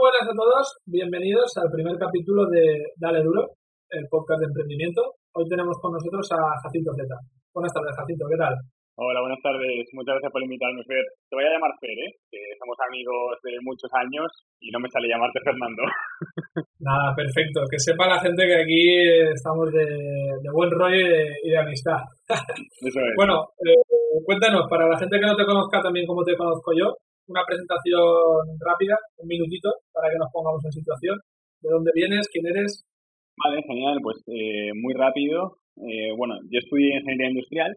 buenas a todos, bienvenidos al primer capítulo de Dale Duro, el podcast de emprendimiento. Hoy tenemos con nosotros a Jacinto Zeta. Buenas tardes, Jacinto, ¿qué tal? Hola, buenas tardes. Muchas gracias por invitarme, Fer. Te voy a llamar Fer, ¿eh? que somos amigos de muchos años y no me sale llamarte Fernando. Nada, perfecto. Que sepa la gente que aquí estamos de, buen rollo y de, amistad. Eso es. Bueno, eh, cuéntanos, para la gente que no te conozca también como te conozco yo, una presentación rápida, un minutito, para que nos pongamos en situación. ¿De dónde vienes? ¿Quién eres? Vale, genial. Pues eh, muy rápido. Eh, bueno, yo estudié ingeniería industrial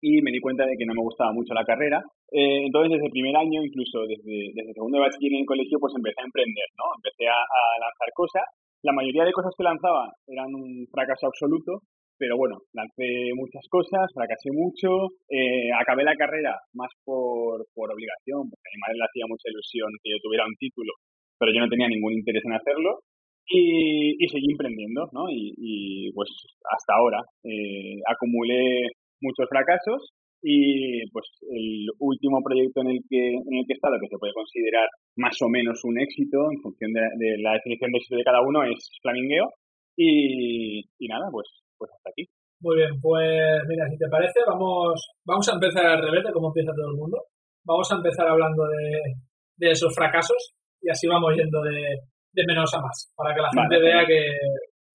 y me di cuenta de que no me gustaba mucho la carrera. Eh, entonces, desde el primer año, incluso desde, desde segundo bachiller en el colegio, pues empecé a emprender, ¿no? Empecé a lanzar cosas. La mayoría de cosas que lanzaba eran un fracaso absoluto, pero bueno, lancé muchas cosas, fracasé mucho, eh, acabé la carrera más por, por obligación, porque a mi madre le hacía mucha ilusión que yo tuviera un título, pero yo no tenía ningún interés en hacerlo. Y, y seguí emprendiendo, ¿no? Y, y pues hasta ahora eh, acumulé muchos fracasos y pues el último proyecto en el que en el que he estado que se puede considerar más o menos un éxito en función de, de la definición de éxito de cada uno es Flamingueo y, y nada pues pues hasta aquí. Muy bien, pues mira, si te parece, vamos, vamos a empezar al revés de cómo empieza todo el mundo. Vamos a empezar hablando de, de esos fracasos y así vamos yendo de, de menos a más, para que la gente vea que,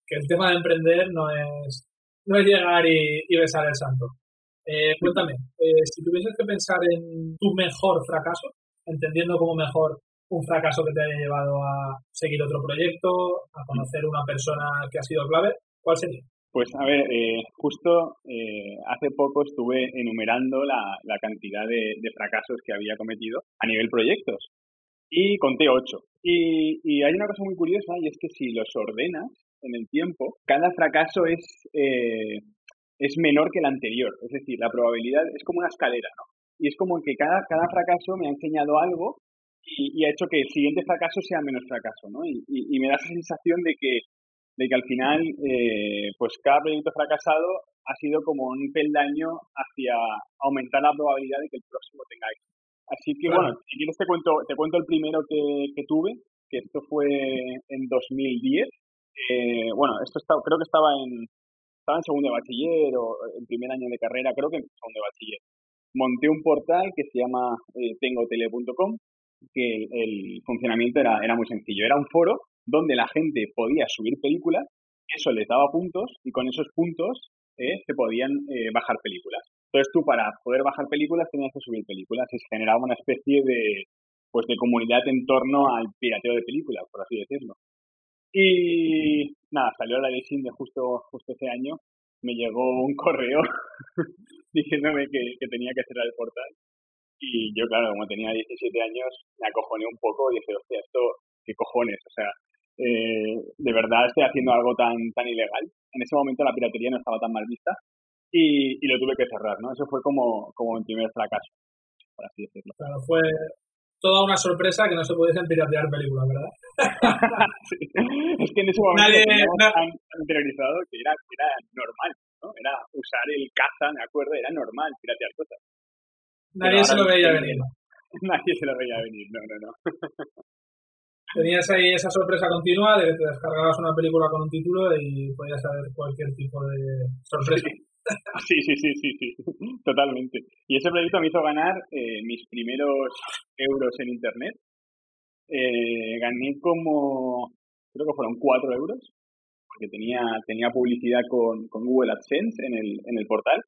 que, el tema de emprender no es, no es llegar y, y besar el santo. Eh, cuéntame, eh, si tuvieses que pensar en tu mejor fracaso, entendiendo como mejor un fracaso que te haya llevado a seguir otro proyecto, a conocer una persona que ha sido clave, ¿cuál sería? Pues a ver, eh, justo eh, hace poco estuve enumerando la, cantidad de, fracasos que había cometido a nivel proyectos y conté ocho. Y, y, hay una cosa muy curiosa y es que si los ordenas en el tiempo, cada fracaso es, eh, es menor que el anterior. Es decir, la probabilidad es como una escalera, ¿no? Y es como que cada, cada fracaso me ha enseñado algo y, ha hecho que el siguiente fracaso sea menos fracaso, ¿no? Y, y me da esa sensación de que de que al final, eh, pues cada proyecto fracasado ha sido como un peldaño hacia aumentar la probabilidad de que el próximo tenga éxito. Así que bueno, si quieres te cuento, te cuento el primero que, que tuve, que esto fue en 2010. Eh, bueno, esto está, creo que estaba en, estaba en segundo de bachiller o en primer año de carrera, creo que en segundo de bachiller. Monté un portal que se llama eh, tengotele.com, que el, el, funcionamiento era, era muy sencillo. Era un foro donde la gente podía subir películas, eso les daba puntos y con esos puntos eh, se podían eh, bajar películas. Entonces tú para poder bajar películas tenías que subir películas y se generaba una especie de, pues, de comunidad en torno al pirateo de películas, por así decirlo. Y nada, salió la ley de justo, justo ese año, me llegó un correo diciéndome que, tenía que cerrar el portal. Y yo, claro, como tenía 17 años, me acojoné un poco y dije, hostia, esto, ¿qué cojones? O sea, eh, de verdad estoy haciendo algo tan, tan ilegal. En ese momento la piratería no estaba tan mal vista y, y lo tuve que cerrar, ¿no? Eso fue como, como mi primer fracaso, por así decirlo. Claro, fue toda una sorpresa que no se pudiesen piratear películas, ¿verdad? sí. Es que en ese momento Nadie, tan interiorizado que era, era normal, ¿no? Era usar el caza, me acuerdo, era normal piratear cosas. Nadie se lo veía venir. Nadie se lo veía venir, no, no, no. tenías ahí esa sorpresa continua de que descargabas una película con un título y podías saber cualquier tipo de sorpresa. Sí, sí, sí, sí, sí, totalmente. Y ese proyecto me hizo ganar eh, mis primeros euros en Internet. Eh, gané como, creo que fueron cuatro euros, porque tenía, tenía publicidad con, con Google AdSense en el, en el portal.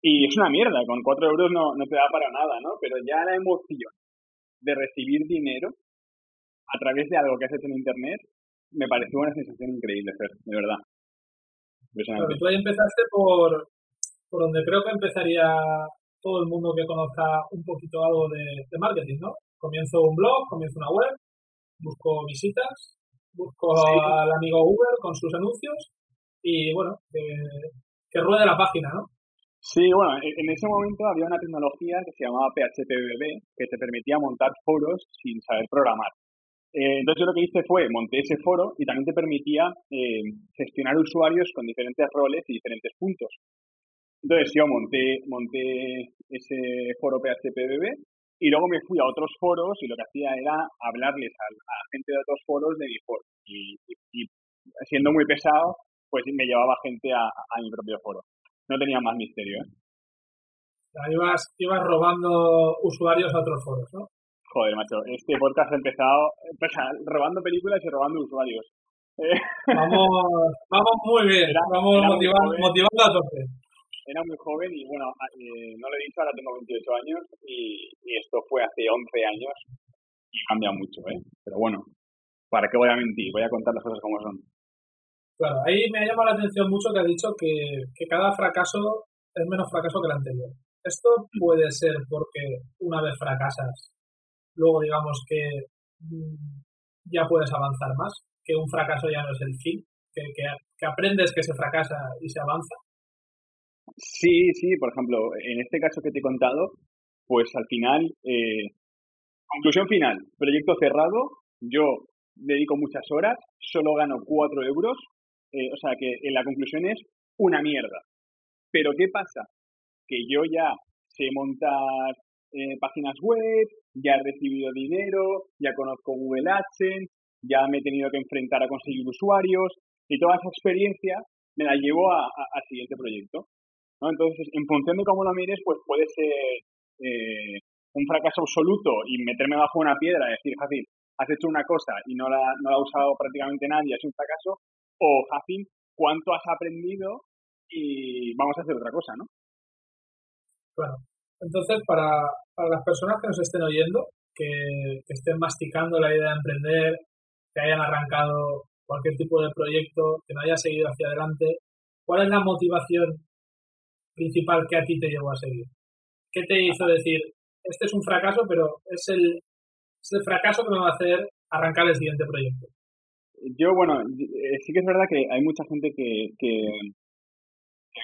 Y es una mierda, con cuatro euros no, no te da para nada, ¿no? Pero ya la emoción de recibir dinero a través de algo que has hecho en Internet, me pareció una sensación increíble, Fer, de verdad. Claro, tú ahí empezaste por, por donde creo que empezaría todo el mundo que conozca un poquito algo de, de marketing, ¿no? Comienzo un blog, comienzo una web, busco visitas, busco sí. al amigo Uber con sus anuncios y bueno, que, que ruede la página, ¿no? Sí, bueno, en ese momento había una tecnología que se llamaba PHPBB que te permitía montar foros sin saber programar. Eh, entonces yo lo que hice fue monté ese foro y también te permitía eh, gestionar usuarios con diferentes roles y diferentes puntos. Entonces yo monté, monté ese foro PHPBB Y luego me fui a otros foros y lo que hacía era hablarles a, a gente de otros foros de mi foro. Y, siendo muy pesado, pues me llevaba gente a, mi propio foro. No tenía más misterio. ¿eh? ibas, ibas robando usuarios a otros foros, ¿no? Joder, macho, este podcast ha empezado robando películas y robando usuarios. Vamos, vamos muy bien, vamos motivando, motivando a tope. Era muy joven y bueno, eh, no lo he dicho, ahora tengo 28 años y, esto fue hace 11 años y cambia mucho, ¿eh? Pero bueno, ¿para qué voy a mentir? Voy a contar las cosas como son. Claro, ahí me ha llamado la atención mucho que ha dicho que, que cada fracaso es menos fracaso que el anterior. Esto puede ser porque una vez fracasas, luego digamos que mm, ya puedes avanzar más, que un fracaso ya no es el fin, que, que, aprendes que se fracasa y se avanza. Sí, sí, por ejemplo, en este caso que te he contado, pues al final, eh, conclusión final, proyecto cerrado, yo dedico muchas horas, solo gano 4 euros, eh, o sea que en la conclusión es una mierda. Pero ¿qué pasa? Que yo ya sé montar eh, páginas web, ya he recibido dinero, ya conozco Google AdSense, ya me he tenido que enfrentar a conseguir usuarios y toda esa experiencia me la llevo al siguiente proyecto. ¿no? Entonces, en función de cómo lo mires, pues puede ser eh, un fracaso absoluto y meterme bajo una piedra y decir, Jacin, has hecho una cosa y no la, no la ha usado prácticamente nadie, es un fracaso, o Jacin, ¿cuánto has aprendido y vamos a hacer otra cosa, ¿no? Claro. Entonces, para, para las personas que nos estén oyendo, que, que estén masticando la idea de emprender, que hayan arrancado cualquier tipo de proyecto, que no haya seguido hacia adelante, ¿cuál es la motivación principal que a ti te llevó a seguir? ¿Qué te hizo decir, este es un fracaso, pero es el, es el fracaso que me va a hacer arrancar el siguiente proyecto? Yo, bueno, eh, sí que es verdad que hay mucha gente que, que,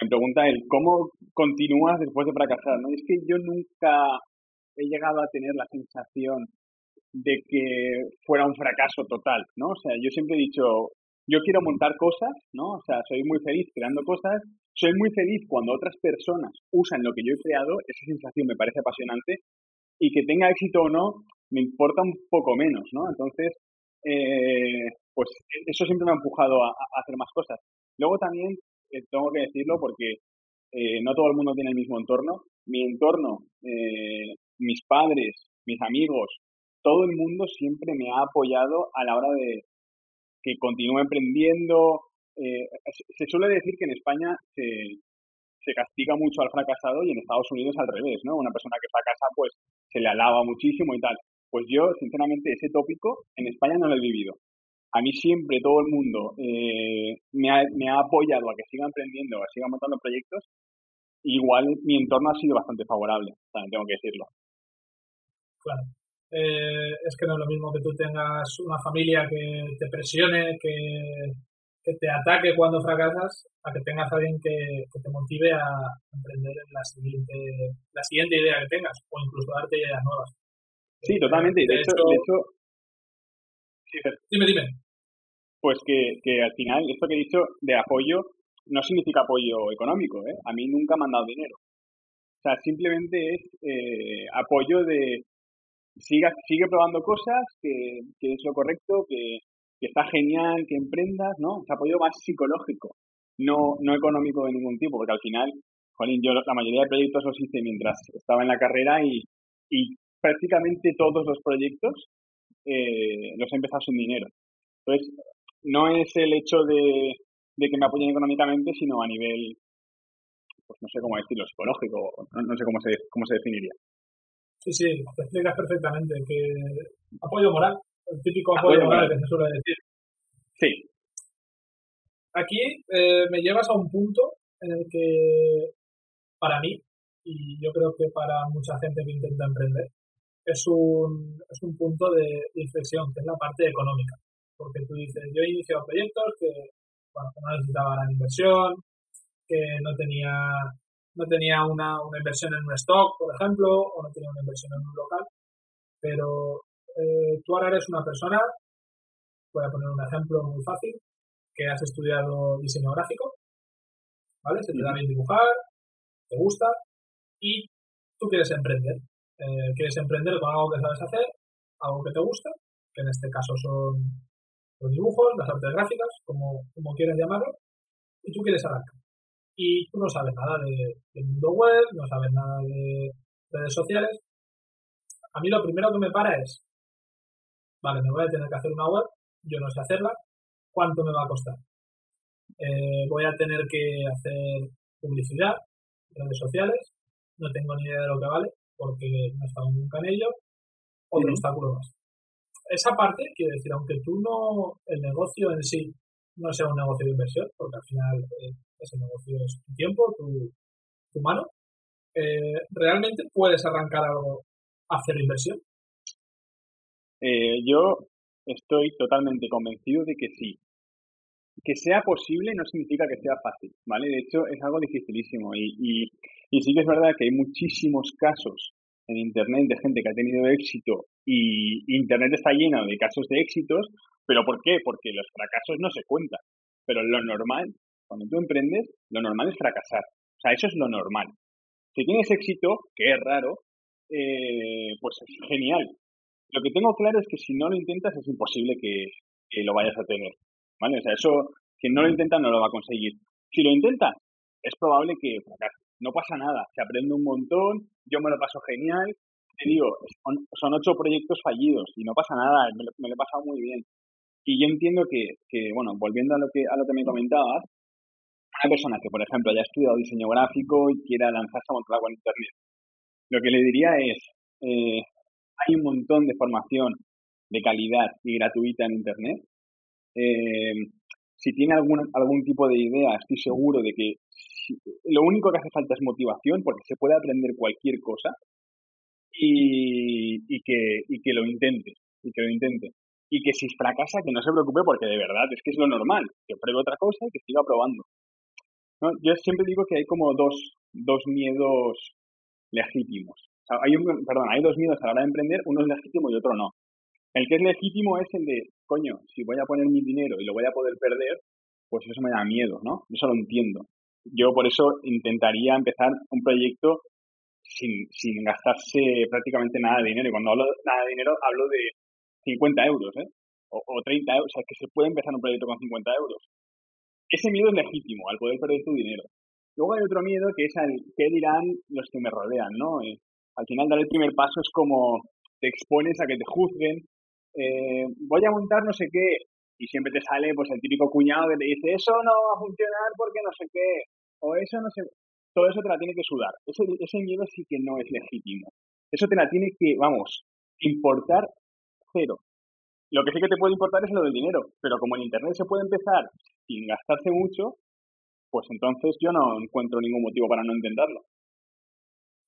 me pregunta el cómo continúas después de fracasar, ¿no? Es que yo nunca he llegado a tener la sensación de que fuera un fracaso total, ¿no? O sea, yo siempre he dicho, yo quiero montar cosas, ¿no? O sea, soy muy feliz creando cosas, soy muy feliz cuando otras personas usan lo que yo he creado, esa sensación me parece apasionante, y que tenga éxito o no, me importa un poco menos, ¿no? Entonces, eh, pues eso siempre me ha empujado a, hacer más cosas. Luego también, eh, tengo que decirlo porque eh, no todo el mundo tiene el mismo entorno. Mi entorno, mis padres, mis amigos, todo el mundo siempre me ha apoyado a la hora de que continúe emprendiendo. Eh, se suele decir que en España se, se castiga mucho al fracasado y en Estados Unidos al revés, ¿no? Una persona que fracasa pues se le alaba muchísimo y tal. Pues yo, sinceramente, ese tópico en España no lo he vivido. A mí siempre todo el mundo eh, me, ha, me ha apoyado a que siga emprendiendo, a que siga montando proyectos. Igual mi entorno ha sido bastante favorable, también tengo que decirlo. Claro. Eh, es que no es lo mismo que tú tengas una familia que te presione, que, te ataque cuando fracasas, a que tengas a alguien que, te motive a emprender la siguiente, la siguiente idea que tengas, o incluso darte ideas nuevas. Sí, totalmente. De, hecho, dime, dime. Pues que, que al final, esto que he dicho de apoyo, no significa apoyo económico, ¿eh? A mí nunca me han dado dinero. O sea, simplemente es eh, apoyo de, siga, sigue probando cosas, que, que es lo correcto, que, que, está genial, que emprendas, ¿no? Es apoyo más psicológico, no, no económico de ningún tipo, porque al final, Jolín, yo la mayoría de proyectos los hice mientras estaba en la carrera y, y prácticamente todos los proyectos eh, los he empezado sin dinero. Entonces, no es el hecho de, de que me apoyen económicamente, sino a nivel, pues no sé cómo decirlo, psicológico, no, no sé cómo se, cómo se definiría. Sí, sí, te explicas perfectamente que apoyo moral, el típico apoyo, moral, que se suele decir. Sí. Aquí eh, me llevas a un punto en el que, para mí, y yo creo que para mucha gente que intenta emprender, es un, es un punto de, inflexión, que es la parte económica. Porque tú dices, yo he iniciado proyectos que, bueno, que no necesitaba gran inversión, que no tenía no tenía una, una, inversión en un stock, por ejemplo, o no tenía una inversión en un local, pero eh, tú ahora eres una persona, voy a poner un ejemplo muy fácil, que has estudiado diseño gráfico, ¿vale? Se te da bien dibujar, te gusta, y tú quieres emprender. Eh, quieres emprender con algo que sabes hacer, algo que te gusta, que en este caso son los dibujos, las artes gráficas, como, como quieras llamarlo, y tú quieres arrancar. Y tú no sabes nada de, mundo web, no sabes nada de redes sociales. A mí lo primero que me para es, vale, me voy a tener que hacer una web, yo no sé hacerla, ¿cuánto me va a costar? Eh, voy a tener que hacer publicidad, redes sociales, no tengo ni idea de lo que vale, porque no he estado nunca en ello, otro obstáculo más. Esa parte, quiere decir, aunque tú no, el negocio en sí no sea un negocio de inversión, porque al final eh, ese negocio es tu tiempo, tu, tu mano, eh, ¿realmente puedes arrancar algo hacer inversión? Eh, yo estoy totalmente convencido de que sí. Que sea posible no significa que sea fácil, ¿vale? De hecho, es algo dificilísimo y, y, y sí que es verdad que hay muchísimos casos en Internet de gente que ha tenido éxito y Internet está lleno de casos de éxitos, pero ¿por qué? Porque los fracasos no se cuentan. Pero lo normal, cuando tú emprendes, lo normal es fracasar. O sea, eso es lo normal. Si tienes éxito, que es raro, eh, pues es genial. Lo que tengo claro es que si no lo intentas es imposible que, que lo vayas a tener. ¿Vale? O sea, eso, quien no lo intenta no lo va a conseguir. Si lo intenta, es probable que fracase no pasa nada, se aprende un montón, yo me lo paso genial, te digo, son, ocho proyectos fallidos y no pasa nada, me lo, he pasado muy bien. Y yo entiendo que, que, bueno, volviendo a lo que, a lo que me comentabas, una persona que, por ejemplo, haya estudiado diseño gráfico y quiera lanzarse a montar algo en Internet, lo que le diría es, eh, hay un montón de formación de calidad y gratuita en Internet. Eh, si tiene algún, algún tipo de idea, estoy seguro de que lo único que hace falta es motivación porque se puede aprender cualquier cosa y, y, que, y que lo intente, y que lo intente. Y que si fracasa, que no se preocupe porque de verdad es que es lo normal, que pruebe otra cosa y que siga probando. ¿No? Yo siempre digo que hay como dos, dos miedos legítimos. hay un, perdón, hay dos miedos a la hora de emprender, uno es legítimo y otro no. El que es legítimo es el de, coño, si voy a poner mi dinero y lo voy a poder perder, pues eso me da miedo, ¿no? Eso lo entiendo yo por eso intentaría empezar un proyecto sin, sin gastarse prácticamente nada de dinero. Y cuando hablo de nada de dinero, hablo de 50 euros, ¿eh? O, o 30 euros. O sea, que se puede empezar un proyecto con 50 euros. Ese miedo es legítimo, al poder perder tu dinero. Luego hay otro miedo que es al qué dirán los que me rodean, ¿no? Eh, al final dar el primer paso es como te expones a que te juzguen. Eh, voy a montar no sé qué, y siempre te sale pues el típico cuñado que te dice eso no va a funcionar porque no sé qué o eso no sé todo eso te la tiene que sudar. Ese, miedo sí que no es legítimo. Eso te la tiene que vamos importar cero. Lo que sí que te puede importar es lo del dinero pero como en internet se puede empezar sin gastarse mucho pues entonces yo no encuentro ningún motivo para no intentarlo.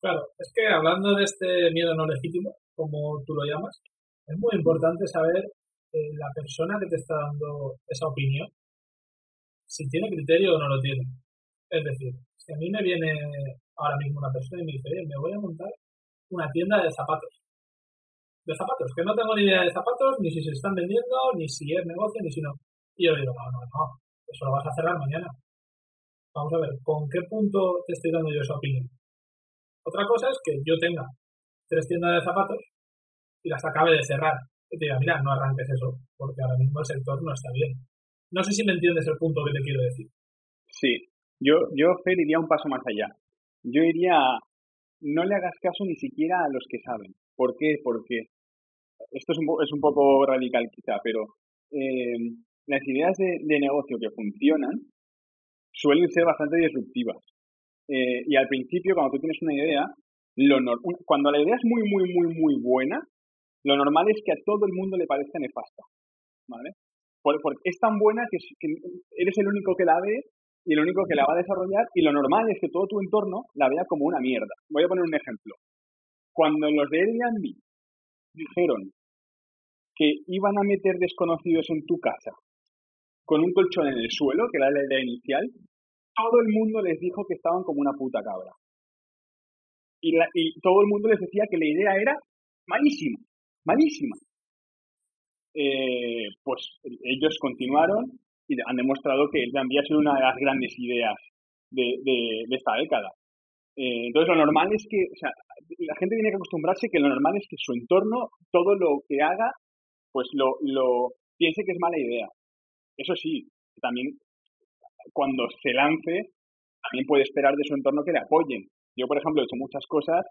Claro es que hablando de este miedo no legítimo como tú lo llamas es muy importante saber eh, la persona que te está dando esa opinión, si tiene criterio o no lo tiene. Es decir, si a mí me viene ahora mismo una persona y me dice, me voy a montar una tienda de zapatos. De zapatos, que no tengo ni idea de zapatos, ni si se están vendiendo, ni si es negocio, ni si no. Y yo le digo, no, no, no, eso lo vas a cerrar mañana. Vamos a ver, ¿con qué punto te estoy dando yo esa opinión? Otra cosa es que yo tenga tres tiendas de zapatos y las acabe de cerrar y te diga, mira, no arranques eso, porque ahora mismo el sector no está bien. No sé si me entiendes el punto que te quiero decir. Sí, yo, yo Fer, iría un paso más allá. Yo iría, no le hagas caso ni siquiera a los que saben. ¿Por qué? Porque esto es un, es un poco radical quizá, pero eh, las ideas de, negocio que funcionan suelen ser bastante disruptivas. Eh, y al principio, cuando tú tienes una idea, lo cuando la idea es muy, muy, muy, muy buena, lo normal es que a todo el mundo le parezca nefasta, ¿vale? Porque es tan buena que, eres el único que la ve y el único que la va a desarrollar y lo normal es que todo tu entorno la vea como una mierda. Voy a poner un ejemplo. Cuando los de Airbnb dijeron que iban a meter desconocidos en tu casa con un colchón en el suelo, que era la idea inicial, todo el mundo les dijo que estaban como una puta cabra. Y, y todo el mundo les decía que la idea era malísima malísima. Eh, pues ellos continuaron y han demostrado que el tranvía ha sido una de las grandes ideas de, esta década. Eh, entonces, lo normal es que, o sea, la gente tiene que acostumbrarse que lo normal es que su entorno, todo lo que haga, pues lo, lo piense que es mala idea. Eso sí, también cuando se lance, también puede esperar de su entorno que le apoyen. Yo, por ejemplo, he hecho muchas cosas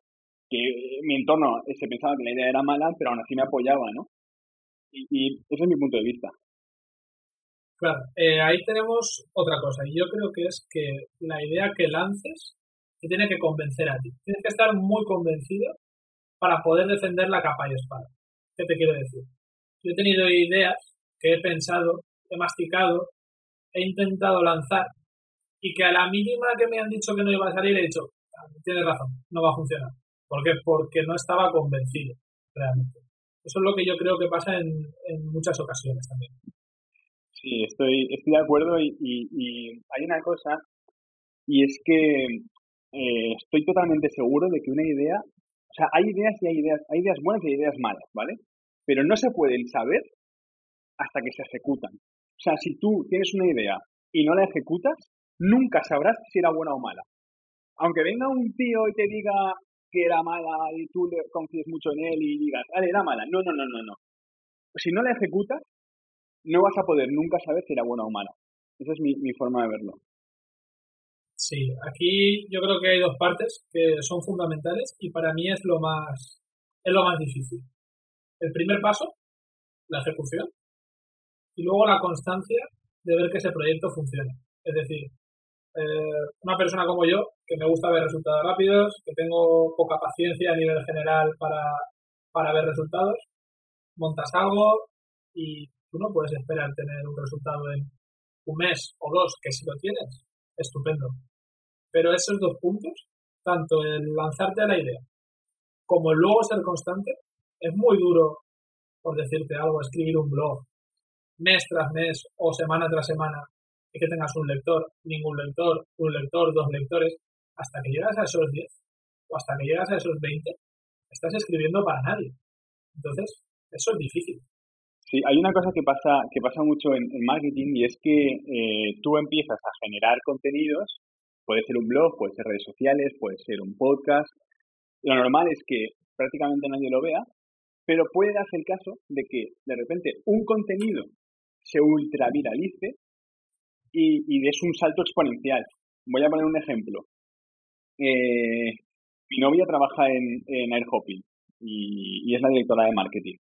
que mi entorno se pensaba que la idea era mala, pero aún así me apoyaba, ¿no? Y, ese es mi punto de vista. Claro, eh, ahí tenemos otra cosa. Y yo creo que es que la idea que lances te tiene que convencer a ti. Tienes que estar muy convencido para poder defender la capa y espada. ¿Qué te quiero decir? Yo he tenido ideas que he pensado, he masticado, he intentado lanzar y que a la mínima que me han dicho que no iba a salir he dicho, ah, tienes razón, no va a funcionar. ¿Por qué? Porque no estaba convencido realmente. Eso es lo que yo creo que pasa en, muchas ocasiones también. Sí, estoy, estoy de acuerdo y, y, hay una cosa y es que eh, estoy totalmente seguro de que una idea, o sea, hay ideas y hay ideas, hay ideas buenas y hay ideas malas, ¿vale? Pero no se pueden saber hasta que se ejecutan. O sea, si tú tienes una idea y no la ejecutas, nunca sabrás si era buena o mala. Aunque venga un tío y te diga que era mala y tú le confíes mucho en él y digas, vale, era mala. No, no, no, no, no. Si no la ejecutas, no vas a poder nunca saber si era buena o mala. Esa es mi, mi forma de verlo. Sí, aquí yo creo que hay dos partes que son fundamentales y para mí es lo más, es lo más difícil. El primer paso, la ejecución, y luego la constancia de ver que ese proyecto funciona. Es decir, eh, una persona como yo, que me gusta ver resultados rápidos, que tengo poca paciencia a nivel general para, para ver resultados, montas algo y tú no puedes esperar tener un resultado en un mes o dos, que si lo tienes, estupendo. Pero esos dos puntos, tanto el lanzarte a la idea como el luego ser constante, es muy duro, por decirte algo, escribir un blog mes tras mes o semana tras semana y que tengas un lector, ningún lector, un lector, dos lectores, hasta que llegas a esos 10 o hasta que llegas a esos 20, estás escribiendo para nadie. Entonces, eso es difícil. Sí, hay una cosa que pasa, que pasa mucho en, marketing y es que eh, tú empiezas a generar contenidos, puede ser un blog, puede ser redes sociales, puede ser un podcast. Lo normal es que prácticamente nadie lo vea, pero puede darse el caso de que de repente un contenido se ultraviralice y, y es un salto exponencial. Voy a poner un ejemplo. Eh, mi novia trabaja en, en Airhopping y, es la directora de marketing.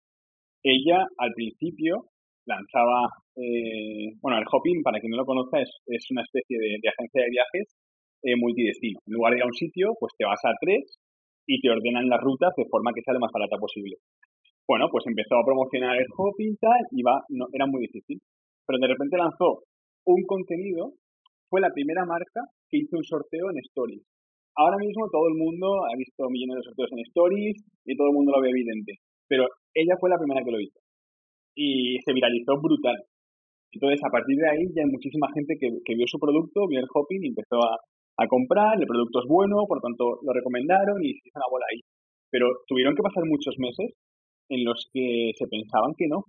Ella al principio lanzaba, eh, bueno, Airhopping, para quien no lo conozca, es, es una especie de, agencia de viajes eh, multidestino. En lugar de ir a un sitio, pues te vas a tres y te ordenan las rutas de forma que sea lo más barata posible. Bueno, pues empezó a promocionar el y tal, y va, no, era muy difícil. Pero de repente lanzó un contenido, fue la primera marca que hizo un sorteo en Stories. Ahora mismo todo el mundo ha visto millones de sorteos en Stories y todo el mundo lo ve evidente. Pero ella fue la primera que lo hizo. Y se viralizó brutal. Entonces, a partir de ahí ya hay muchísima gente que, vio su producto, vio el hopping y empezó a, a comprar. El producto es bueno, por tanto lo recomendaron y se hizo una bola ahí. Pero tuvieron que pasar muchos meses en los que se pensaban que no.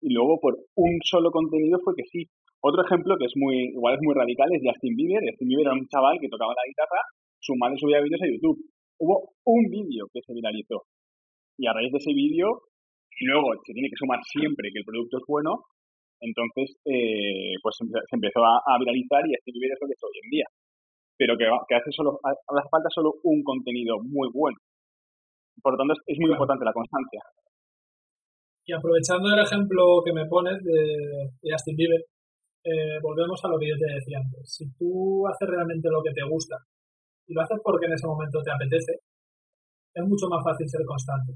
Y luego por un solo contenido fue que sí. Otro ejemplo que es muy, igual es muy radical es Justin Bieber. Justin Bieber era un chaval que tocaba la guitarra, su madre subía vídeos a YouTube. Hubo un vídeo que se viralizó. Y a raíz de ese vídeo, y luego se tiene que sumar siempre que el producto es bueno, entonces eh, pues se empezó a, viralizar y Justin Bieber es lo que es hoy en día. Pero que, que hace solo, hace falta solo un contenido muy bueno. Por lo tanto, es, muy importante la constancia. Y aprovechando el ejemplo que me pones de, Justin Bieber, eh, volvemos a lo que yo te decía antes. Si tú haces realmente lo que te gusta y lo haces porque en ese momento te apetece, es mucho más fácil ser constante.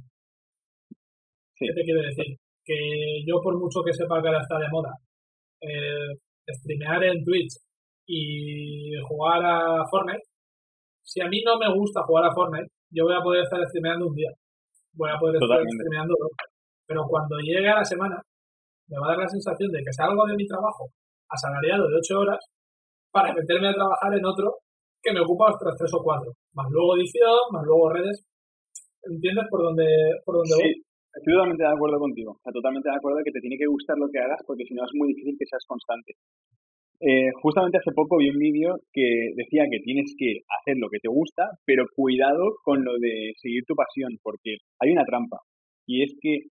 ¿Qué te quiero decir? Que yo, por mucho que sepa que ahora está de moda, eh, streamear en Twitch y jugar a Fortnite, si a mí no me gusta jugar a Fortnite, yo voy a poder estar streameando un día. Voy a poder estar streameando dos. Pero cuando llegue a la semana, me va a dar la sensación de que salgo de mi trabajo asalariado de 8 horas para meterme a trabajar en otro que me ocupa otras 3 o 4. Más luego edición, más luego redes. ¿Entiendes por dónde, por dónde sí. Estoy totalmente de acuerdo contigo. totalmente de acuerdo de que te tiene que gustar lo que hagas porque si no es muy difícil que seas constante. Eh, justamente hace poco vi un vídeo que decía que tienes que hacer lo que te gusta, pero cuidado con lo de seguir tu pasión, porque hay una trampa. Y es que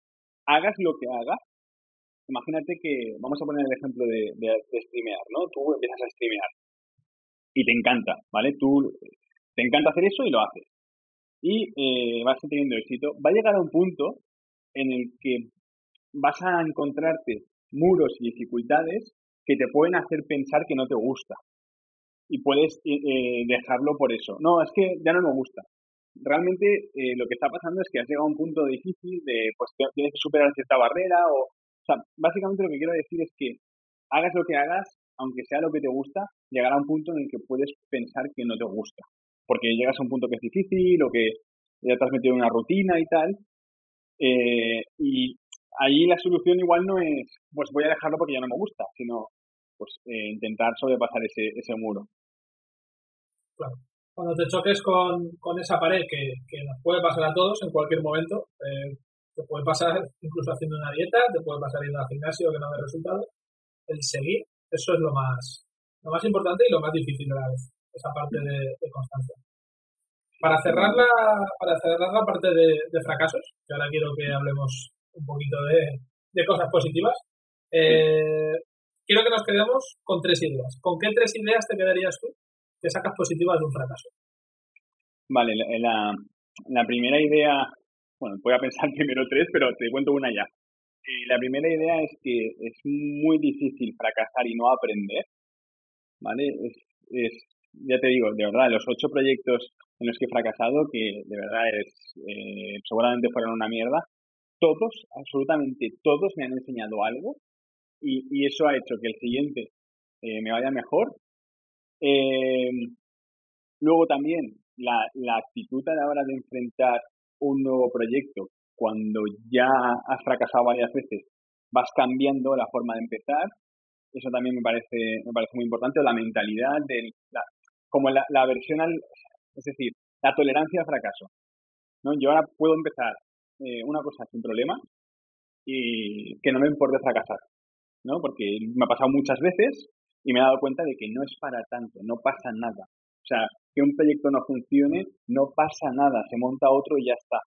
hagas lo que hagas, imagínate que, vamos a poner el ejemplo de, de, streamear, ¿no? Tú empiezas a streamear y te encanta, ¿vale? Tú te encanta hacer eso y lo haces. Y eh, vas teniendo éxito. Va a llegar a un punto en el que vas a encontrarte muros y dificultades que te pueden hacer pensar que no te gusta. Y puedes eh, eh, dejarlo por eso. No, es que ya no me gusta. Realmente eh, lo que está pasando es que has llegado a un punto difícil de, pues tienes que superar cierta barrera o, o sea, básicamente lo que quiero decir es que hagas lo que hagas, aunque sea lo que te gusta, llegará a un punto en el que puedes pensar que no te gusta. Porque llegas a un punto que es difícil o que ya te has metido en una rutina y tal. y ahí la solución igual no es, pues voy a dejarlo porque ya no me gusta, sino pues eh, intentar sobrepasar ese, ese muro. Claro. Cuando te choques con, con esa pared que, que, nos puede pasar a todos en cualquier momento, eh, te puede pasar incluso haciendo una dieta, te puede pasar yendo al gimnasio que no ve resultados, el seguir, eso es lo más, lo más importante y lo más difícil a la vez, esa parte de, constancia. Para cerrar la, para cerrar la parte de, fracasos, que ahora quiero que hablemos un poquito de, cosas positivas. Eh, quiero que nos quedemos con tres ideas. ¿Con qué tres ideas te quedarías tú que sacas positivas de un fracaso? Vale, la, primera idea, bueno, voy a pensar primero tres, pero te cuento una ya. Eh, la primera idea es que es muy difícil fracasar y no aprender, ¿vale? Es, ya te digo, de verdad, los ocho proyectos en los que he fracasado, que de verdad es, eh, seguramente fueron una mierda, todos, absolutamente todos me han enseñado algo y, y eso ha hecho que el siguiente eh, me vaya mejor. Eh, luego también la, la actitud a la hora de enfrentar un nuevo proyecto cuando ya has fracasado varias veces, vas cambiando la forma de empezar. Eso también me parece, me parece muy importante. La mentalidad, de la, como la, la versión al, es decir, la tolerancia al fracaso. ¿no? Yo ahora puedo empezar eh, una cosa sin problema y que no me importe fracasar, ¿no? Porque me ha pasado muchas veces y me he dado cuenta de que no es para tanto, no pasa nada. O sea, que un proyecto no funcione, no pasa nada, se monta otro y ya está.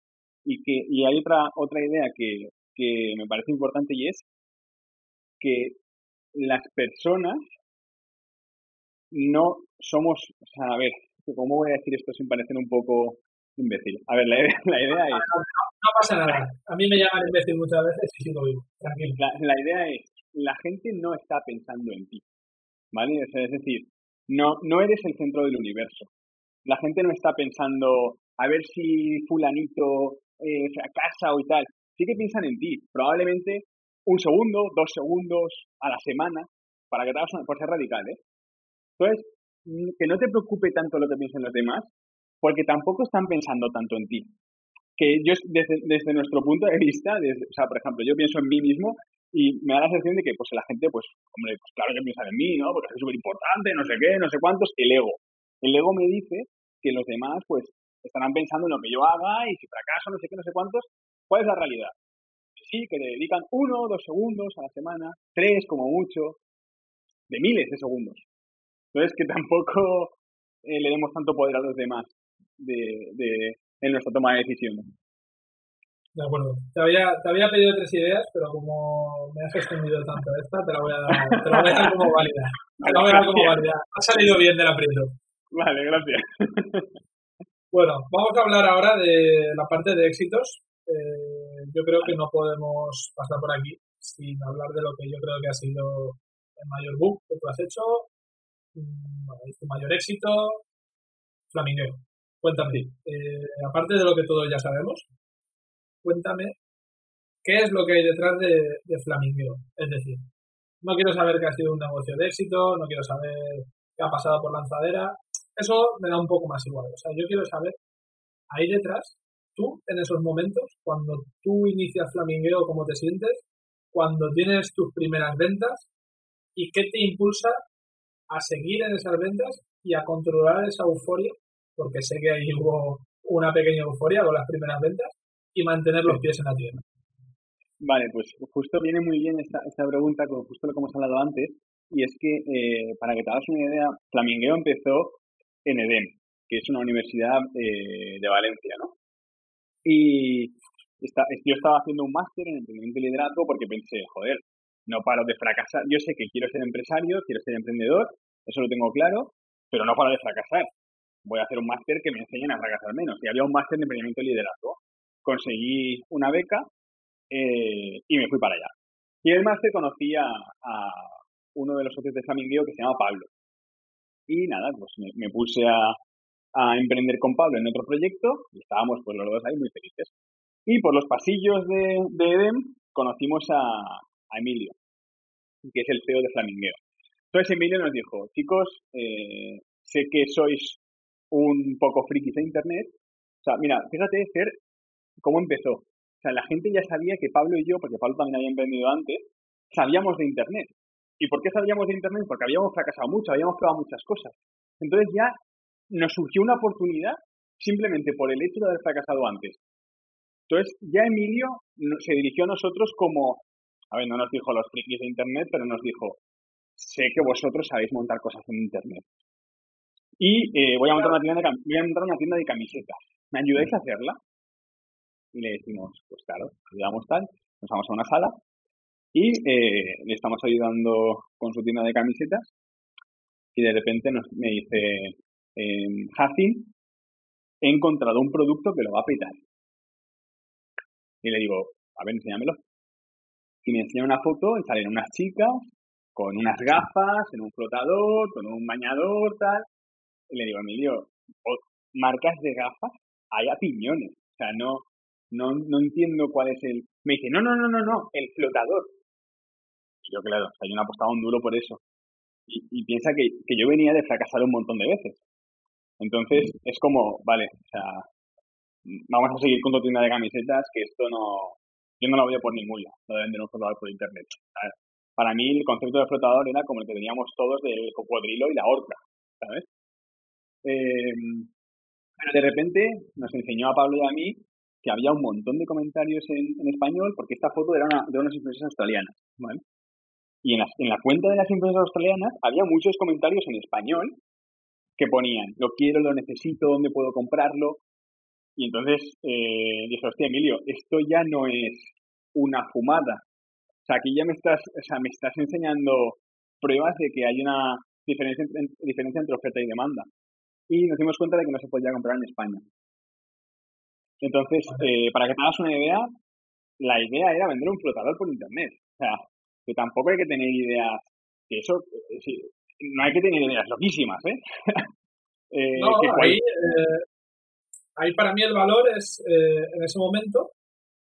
Y que y hay otra otra idea que, que me parece importante y es que las personas no somos, o sea, a ver, ¿cómo voy a decir esto sin parecer un poco imbécil? A ver, la, la idea es no pasa nada. A mí me llaman imbécil muchas veces y sigo vivo. Tranquilo. La, idea es, la gente no está pensando en ti. ¿Vale? es decir, no, no eres el centro del universo. La gente no está pensando a ver si fulanito eh, fracasa o y tal. Sí que piensan en ti. Probablemente un segundo, dos segundos a la semana, para que te hagas por ser radical, ¿eh? Entonces, que no te preocupe tanto lo que piensen los demás, porque tampoco están pensando tanto en ti que yo desde, nuestro punto de vista, desde, o sea, por ejemplo, yo pienso en mí mismo y me da la sensación de que pues la gente, pues, pues claro que piensa en mí, ¿no? Porque es súper importante, no sé qué, no sé cuántos, el ego. El ego me dice que los demás, pues, estarán pensando en lo que yo haga y si fracaso, no sé qué, no sé cuántos. ¿Cuál es la realidad? Sí, que le dedican uno, dos segundos a la semana, tres como mucho, de miles de segundos. Entonces, que tampoco eh, le demos tanto poder a los demás de, de, en nuestra toma de decisiones. De acuerdo. Te había, te había pedido tres ideas, pero como me has extendido tanto esta, te la voy a dar, te la voy a dar como válida. Te la voy a dar como válida. Ha salido bien del aprieto. Vale, gracias. Bueno, vamos a hablar ahora de la parte de éxitos. Eh, yo creo que no podemos pasar por aquí sin hablar de lo que yo creo que ha sido el mayor book que tú has hecho, tu mayor éxito, Flamingueo. Cuéntame, eh, aparte de lo que todos ya sabemos, cuéntame qué es lo que hay detrás de, de Flamingueo. Es decir, no quiero saber que ha sido un negocio de éxito, no quiero saber qué ha pasado por lanzadera. Eso me da un poco más igual. O sea, yo quiero saber ahí detrás, tú en esos momentos, cuando tú inicias Flamingueo, cómo te sientes, cuando tienes tus primeras ventas y qué te impulsa a seguir en esas ventas y a controlar esa euforia porque sé que ahí hubo una pequeña euforia con las primeras ventas, y mantener los pies en la tierra. Vale, pues justo viene muy bien esta, esta pregunta, con justo lo que hemos hablado antes, y es que, eh, para que te hagas una idea, Flamingueo empezó en EDEM, que es una universidad eh, de Valencia, ¿no? Y yo estaba haciendo un máster en emprendimiento y liderazgo porque pensé, joder, no paro de fracasar. Yo sé que quiero ser empresario, quiero ser emprendedor, eso lo tengo claro, pero no paro de fracasar. Voy a hacer un máster que me enseñe a fracasar menos. Y había un máster de emprendimiento y liderazgo. Conseguí una beca eh, y me fui para allá. Y el máster conocí a, uno de los socios de Flamingueo que se llama Pablo. Y nada, pues me, puse a, emprender con Pablo en otro proyecto y estábamos pues los dos ahí muy felices. Y por los pasillos de, de EDEM conocimos a, Emilio, que es el CEO de Flamingueo. Entonces Emilio nos dijo, chicos, eh, sé que sois un poco frikis de Internet. O sea, mira, fíjate, Fer, cómo empezó. O sea, la gente ya sabía que Pablo y yo, porque Pablo también había emprendido antes, sabíamos de Internet. ¿Y por qué sabíamos de Internet? Porque habíamos fracasado mucho, habíamos probado muchas cosas. Entonces ya nos surgió una oportunidad simplemente por el hecho de haber fracasado antes. Entonces, ya Emilio se dirigió a nosotros como, a ver, no nos dijo los frikis de Internet, pero nos dijo, sé que vosotros sabéis montar cosas en Internet. Y eh, voy, a montar una tienda de, voy a montar una tienda de camisetas. ¿Me ayudáis a hacerla? Y le decimos, pues claro, ayudamos tal, nos vamos a una sala y eh, le estamos ayudando con su tienda de camisetas y de repente nos, me dice, eh, he encontrado un producto que lo va a petar. Y le digo, a ver, enséñamelo. Y me enseña una foto y salen unas chicas con unas gafas, en un flotador, con un bañador, tal. Y le digo, Emilio, marcas de gafas hay a piñones. O sea, no, no, no entiendo cuál es el... Me dice, no, no, no, no, no, el flotador. Y yo, claro, yo no apostado un duro por eso. Y, y piensa que, que yo venía de fracasar un montón de veces. Entonces, es como, vale, o sea, vamos a seguir con tu tienda de camisetas, que esto no, yo no lo veo por ningún lado, lo de vender un flotador por internet. Para mí el concepto de flotador era como el que teníamos todos del cocodrilo y la orca, ¿sabes? Em, pero de repente nos enseñó a Pablo y a mí que había un montón de comentarios en, español porque esta foto era una, de unas empresas australianas, ¿vale? Y en la, en la cuenta de las empresas australianas había muchos comentarios en español que ponían, lo quiero, lo necesito, dónde puedo comprarlo, y entonces eh, dije, hostia, Emilio, esto ya no es una fumada. O sea, aquí ya me estás, o sea, me estás enseñando pruebas de que hay una diferencia, diferencia entre oferta y demanda. Y nos dimos cuenta de que no se podía comprar en España. Entonces, eh, para que te hagas una idea, la idea era vender un flotador por internet. O sea, que tampoco hay que tener ideas, que eso, eh, no hay que tener ideas loquísimas, ¿eh? eh no, ahí, ahí para mí el valor es, eh, en ese momento,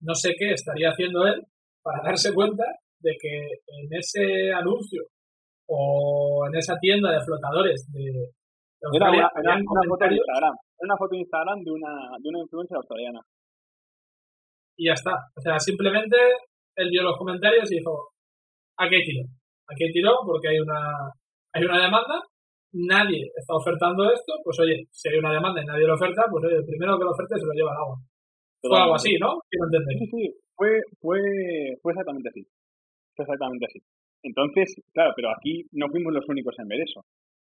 no sé qué estaría haciendo él para darse cuenta de que en ese anuncio o en esa tienda de flotadores de, era, una, foto de Instagram, una foto de Instagram de una, de una influencer australiana. Y ya está. O sea, simplemente él vio los comentarios y dijo, ¿a qué tiro? ¿A qué tiro? Porque hay una, hay una demanda nadie está ofertando esto, pues oye, si hay una demanda y nadie lo oferta, pues oye, el primero que lo oferte se lo lleva al agua. Fue algo así, ¿no? Quiero entender. Sí, sí, fue, fue, fue exactamente así. Fue exactamente así. Entonces, claro, pero aquí no fuimos los únicos en ver eso.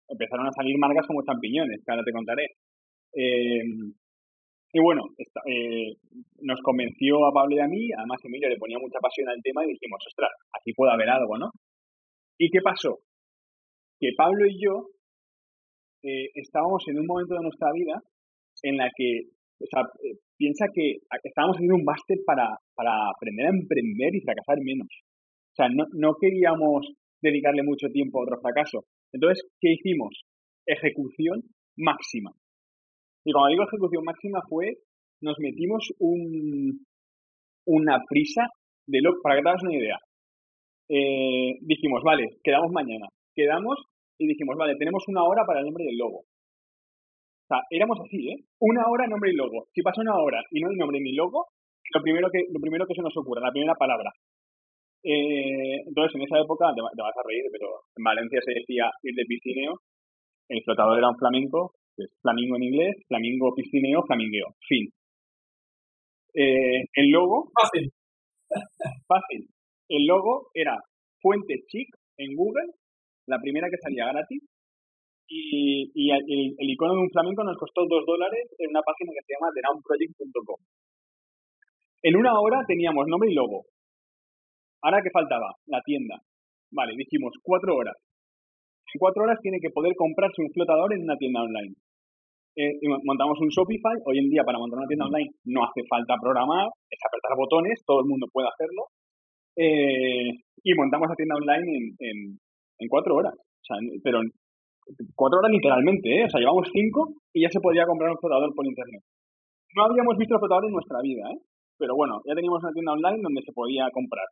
Empezaron a salir marcas como champiñones, que ahora te contaré. Eh, y bueno, eh, nos convenció a Pablo y a mí, además Emilio le ponía mucha pasión al tema y dijimos, ostras, aquí puede haber algo, ¿no? ¿Y qué pasó? Que Pablo y yo eh, estábamos en un momento de nuestra vida en la que, o sea, eh, piensa que estábamos haciendo un máster para, para aprender a emprender y fracasar menos. O sea, no, no queríamos dedicarle mucho tiempo a otro fracaso. Entonces, ¿qué hicimos? Ejecución máxima. Y cuando digo ejecución máxima fue, nos metimos un, una prisa de lo, para que te hagas una idea. Eh, dijimos, vale, quedamos mañana. Quedamos y dijimos, vale, tenemos una hora para el nombre del logo. Sea, éramos así, ¿eh? Una hora nombre y logo. Si pasa una hora y no hay nombre ni logo, lo primero que, lo primero que se nos ocurre, la primera palabra. Eh, entonces, en esa época, te, vas a reír, pero en Valencia se decía ir de piscineo, el flotador era un flamenco, que es flamingo en inglés, flamingo, piscineo, flamingueo. Fin. Eh, el logo. Fácil. Fácil. El logo era Fuente Chic en Google la primera que salía gratis, y, y el, icono de un flamenco nos costó dos dólares en una página que se llama TheNownProject.com. En una hora teníamos nombre y logo. Ahora, ¿qué faltaba? La tienda. Vale, dijimos cuatro horas. En cuatro horas tiene que poder comprarse un flotador en una tienda online. Eh, montamos un Shopify. Hoy en día, para montar una tienda online, no hace falta programar, es apretar botones, todo el mundo puede hacerlo. Eh, y montamos la tienda online en, en, cuatro horas. O sea, pero cuatro horas literalmente, ¿eh? O sea, llevamos cinco y ya se podía comprar un flotador por internet. No habíamos visto el flotador en nuestra vida, ¿eh? Pero bueno, ya teníamos una tienda online donde se podía comprar.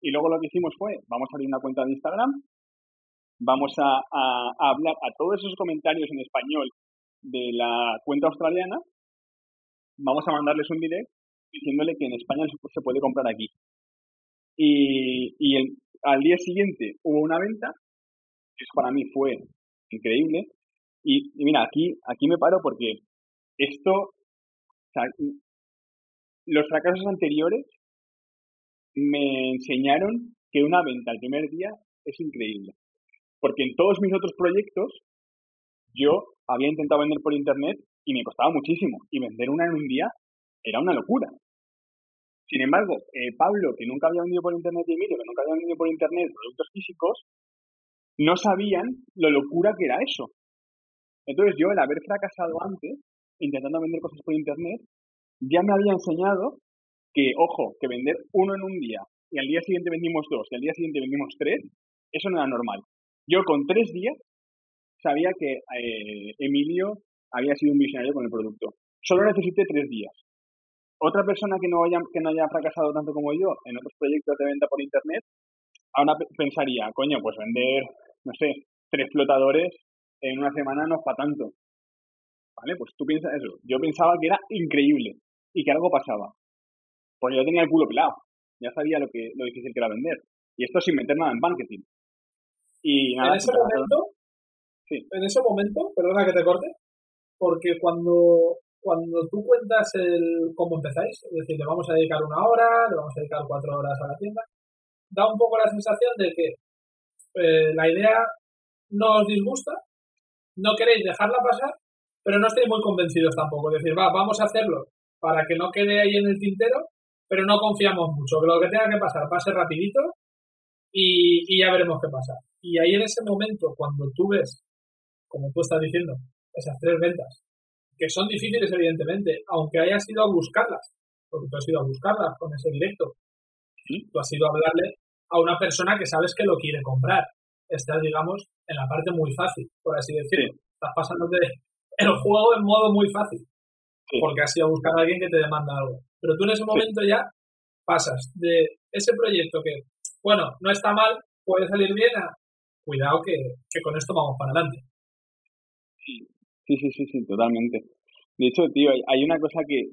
Y luego lo que hicimos fue, vamos a abrir una cuenta de Instagram, vamos a, hablar a todos esos comentarios en español de la cuenta australiana, vamos a mandarles un direct diciéndole que en España se puede comprar aquí. Y, al día siguiente hubo una venta, eso para mí fue increíble. Y, mira, aquí, aquí me paro porque esto, los fracasos anteriores me enseñaron que una venta al primer día es increíble. Porque en todos mis otros proyectos yo había intentado vender por internet y me costaba muchísimo. Y vender una en un día era una locura. Sin embargo, eh, Pablo, que nunca había vendido por internet, y Emilio, que nunca había vendido por internet productos físicos, no sabían lo locura que era eso. Entonces yo, el haber fracasado antes, intentando vender cosas por internet, ya me había enseñado que, ojo, que vender uno en un día y al día siguiente vendimos dos y al día siguiente vendimos tres, eso no era normal. Yo con tres días sabía que eh, Emilio había sido un visionario con el producto. Solo necesité tres días. Otra persona que no, haya, que no haya fracasado tanto como yo en otros proyectos de venta por internet, ahora pensaría, coño, pues vender, no sé, tres flotadores en una semana no es para tanto. ¿Vale? Pues tú piensas eso. Yo pensaba que era increíble y que algo pasaba. Porque yo tenía el culo pelado. Ya sabía lo que lo difícil que era vender. Y esto sin meter nada en marketing. Y nada, en ese momento, sí. en ese momento, perdona que te corte, porque cuando, cuando tú cuentas el cómo empezáis, es decir, le vamos a dedicar una hora, le vamos a dedicar cuatro horas a la tienda, da un poco la sensación de que eh, la idea no os disgusta, no queréis dejarla pasar, pero no estáis muy convencidos tampoco. Es decir, va, vamos a hacerlo para que no quede ahí en el tintero, pero no confiamos mucho, que lo que tenga que pasar pase rapidito y, ya veremos qué pasa. Y ahí en ese momento, cuando tú ves, como tú estás diciendo, esas tres ventas, que son difíciles evidentemente, aunque hayas ido a buscarlas, porque tú has ido a buscarlas con ese directo, tú has ido a hablarle a una persona que sabes que lo quiere comprar. Estás, digamos, en la parte muy fácil, por así decirlo. Estás pasándote el juego en modo muy fácil porque has ido a buscar a alguien que te demanda algo. Pero tú en ese momento ya pasas de ese proyecto que, bueno, no está mal, puede salir bien a, cuidado que, con esto vamos para adelante. Sí, sí, sí, sí, totalmente. De hecho, tío, hay una cosa que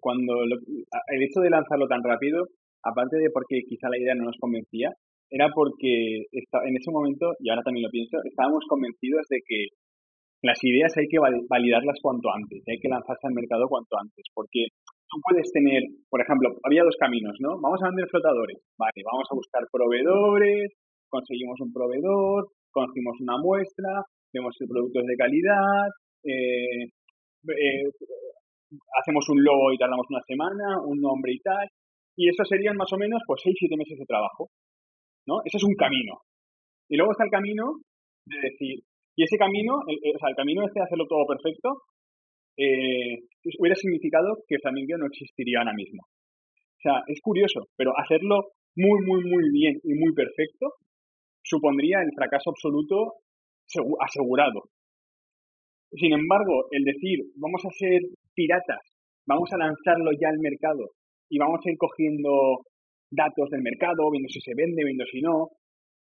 cuando el hecho de lanzarlo tan rápido, aparte de porque quizá la idea no nos convencía, era porque en ese momento, y ahora también lo pienso, estábamos convencidos de que las ideas hay que validarlas cuanto antes, hay que lanzarse al mercado cuanto antes, porque tú puedes tener, por ejemplo, había dos caminos, ¿no? Vamos a vender flotadores, vale, vamos a buscar proveedores, conseguimos un proveedor, conseguimos una muestra, vemos el producto es de calidad, eh, eh, hacemos un logo y tardamos una semana, un nombre y tal, y eso serían más o menos pues 6-7 meses de trabajo, ¿no? Ese es un camino. Y luego está el camino de decir, y ese camino, el, o sea, el camino este de hacerlo todo perfecto, eh, hubiera significado que Flamingo no existiría ahora mismo. O sea, es curioso, pero hacerlo muy, muy, muy bien y muy perfecto supondría el fracaso absoluto asegurado. Sin embargo, el decir, vamos a ser piratas, vamos a lanzarlo ya al mercado y vamos a ir cogiendo datos del mercado, viendo si se vende, viendo si no,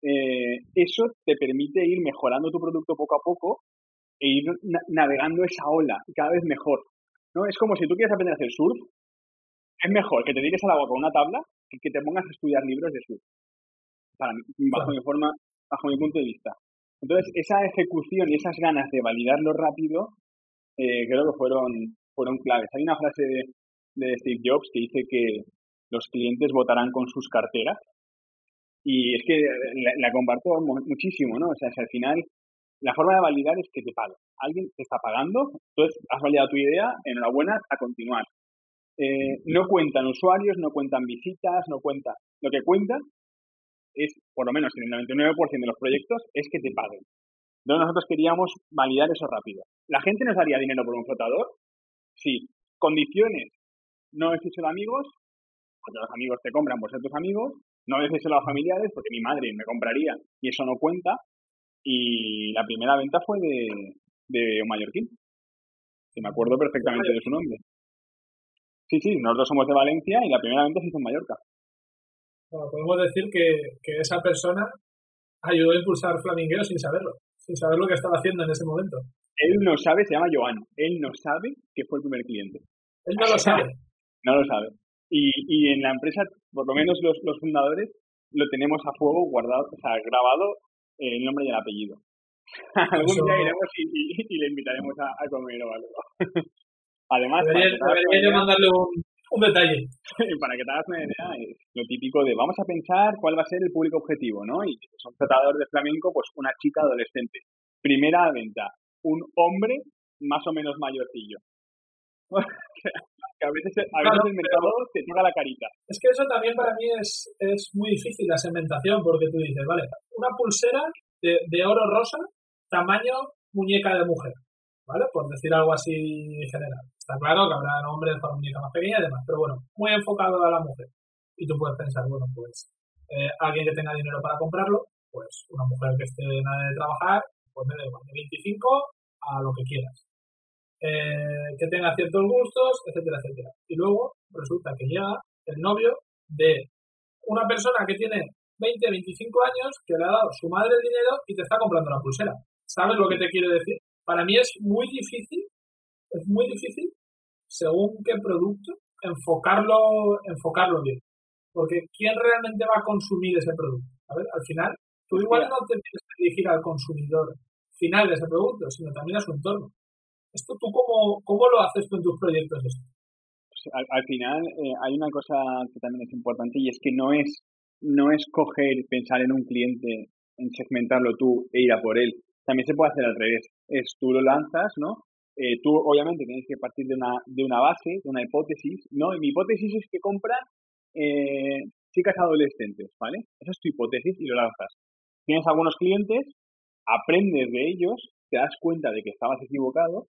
eh, eso te permite ir mejorando tu producto poco a poco e ir navegando esa ola cada vez mejor. ¿no? Es como si tú quieres aprender a hacer surf, es mejor que te dediques al agua con una tabla que que te pongas a estudiar libros de surf. bajo mi forma, bajo mi punto de vista. Entonces, esa ejecución y esas ganas de validarlo rápido, eh, creo que fueron, fueron claves. Hay una frase de, de Steve Jobs que dice que los clientes votarán con sus carteras Y es que la, comparto muchísimo, ¿no? O sea, al final la forma de validar es que te pague. Alguien te está pagando, entonces has validado tu idea, enhorabuena, a continuar. Eh, no cuentan usuarios, no cuentan visitas, no cuenta. Lo que cuenta es, por lo menos en el 99% de los proyectos, es que te paguen. Entonces nosotros queríamos validar eso rápido. ¿La gente nos daría dinero por un flotador? Sí. ¿Condiciones? No decírselo a amigos, porque los amigos te compran por ser tus amigos. No decírselo a familiares, porque mi madre me compraría y eso no cuenta. Y la primera venta fue de, de un mallorquín. Que me acuerdo perfectamente de su nombre. Sí, sí, nosotros somos de Valencia y la primera venta se hizo en Mallorca. Bueno, podemos decir que, que esa persona ayudó a impulsar Flamingueo sin saberlo sin saber lo que estaba haciendo en ese momento. Él no sabe, se llama Joan, él no sabe que fue el primer cliente. Él no lo sabe. No lo sabe. Y, y en la empresa, por lo menos los, los fundadores, lo tenemos a fuego guardado, o sea, grabado el nombre y el apellido. Algún día iremos y, y, le invitaremos a, a, comer o algo. Además, debería, mandarle un, un detalle. Para que te hagas una idea, es lo típico de vamos a pensar cuál va a ser el público objetivo, ¿no? Y son tratadores de flamenco, pues una chica adolescente. Primera venta, un hombre más o menos mayorcillo. que a veces, a veces el mercado te toca la carita. Es que eso también para mí es, es muy difícil la segmentación, porque tú dices, vale, una pulsera de, de oro rosa, tamaño muñeca de mujer. ¿vale? Por decir algo así general. Está claro que habrá hombres para muñeca más pequeña y demás, pero bueno, muy enfocado a la mujer. Y tú puedes pensar, bueno, pues eh, alguien que tenga dinero para comprarlo, pues una mujer que esté en nada de trabajar, pues me da igual, de 25 a lo que quieras. Eh, que tenga ciertos gustos, etcétera, etcétera. Y luego resulta que llega el novio de una persona que tiene 20, 25 años, que le ha dado su madre el dinero y te está comprando la pulsera. ¿Sabes lo que te quiero decir? para mí es muy difícil, es muy difícil, según qué producto, enfocarlo, enfocarlo bien. Porque ¿quién realmente va a consumir ese producto? A ver, al final, tú igual no te tienes que dirigir al consumidor final de ese producto, sino también a su entorno. ¿Esto tú cómo, cómo lo haces tú en tus proyectos? Pues al, final eh, hay una cosa que también es importante y es que no es, no es coger, pensar en un cliente, en segmentarlo tú e ir a por él, también se puede hacer al revés. Es tú lo lanzas, ¿no? Eh, tú obviamente tienes que partir de una, de una base, de una hipótesis, ¿no? Y mi hipótesis es que compran eh, chicas adolescentes, ¿vale? Esa es tu hipótesis y lo lanzas. Tienes algunos clientes, aprendes de ellos, te das cuenta de que estabas equivocado,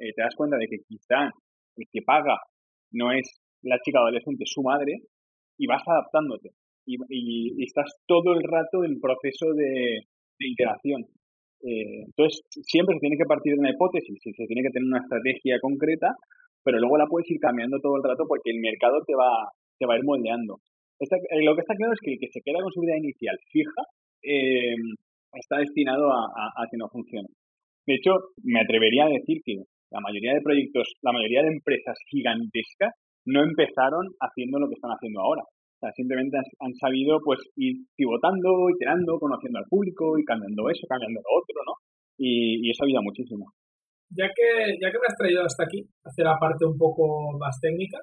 eh, te das cuenta de que quizá el que paga no es la chica adolescente, su madre, y vas adaptándote. Y, y, estás todo el rato en proceso de, de interacción. Eh, entonces, siempre se tiene que partir de una hipótesis y se tiene que tener una estrategia concreta, pero luego la puedes ir cambiando todo el rato porque el mercado te va, te va a ir moldeando. Eh, lo que está claro es que el que se queda con su idea inicial fija eh, está destinado a, que no funcione. De hecho, me atrevería a decir que la mayoría de proyectos, la mayoría de empresas gigantescas no empezaron haciendo lo que están haciendo ahora. O sea, simplemente han, sabido pues ir pivotando, iterando, conociendo al público y cambiando eso, cambiando lo otro, ¿no? Y, eso ayuda muchísimo. Ya que, ya que me has traído hasta aquí, hacer la parte un poco más técnica,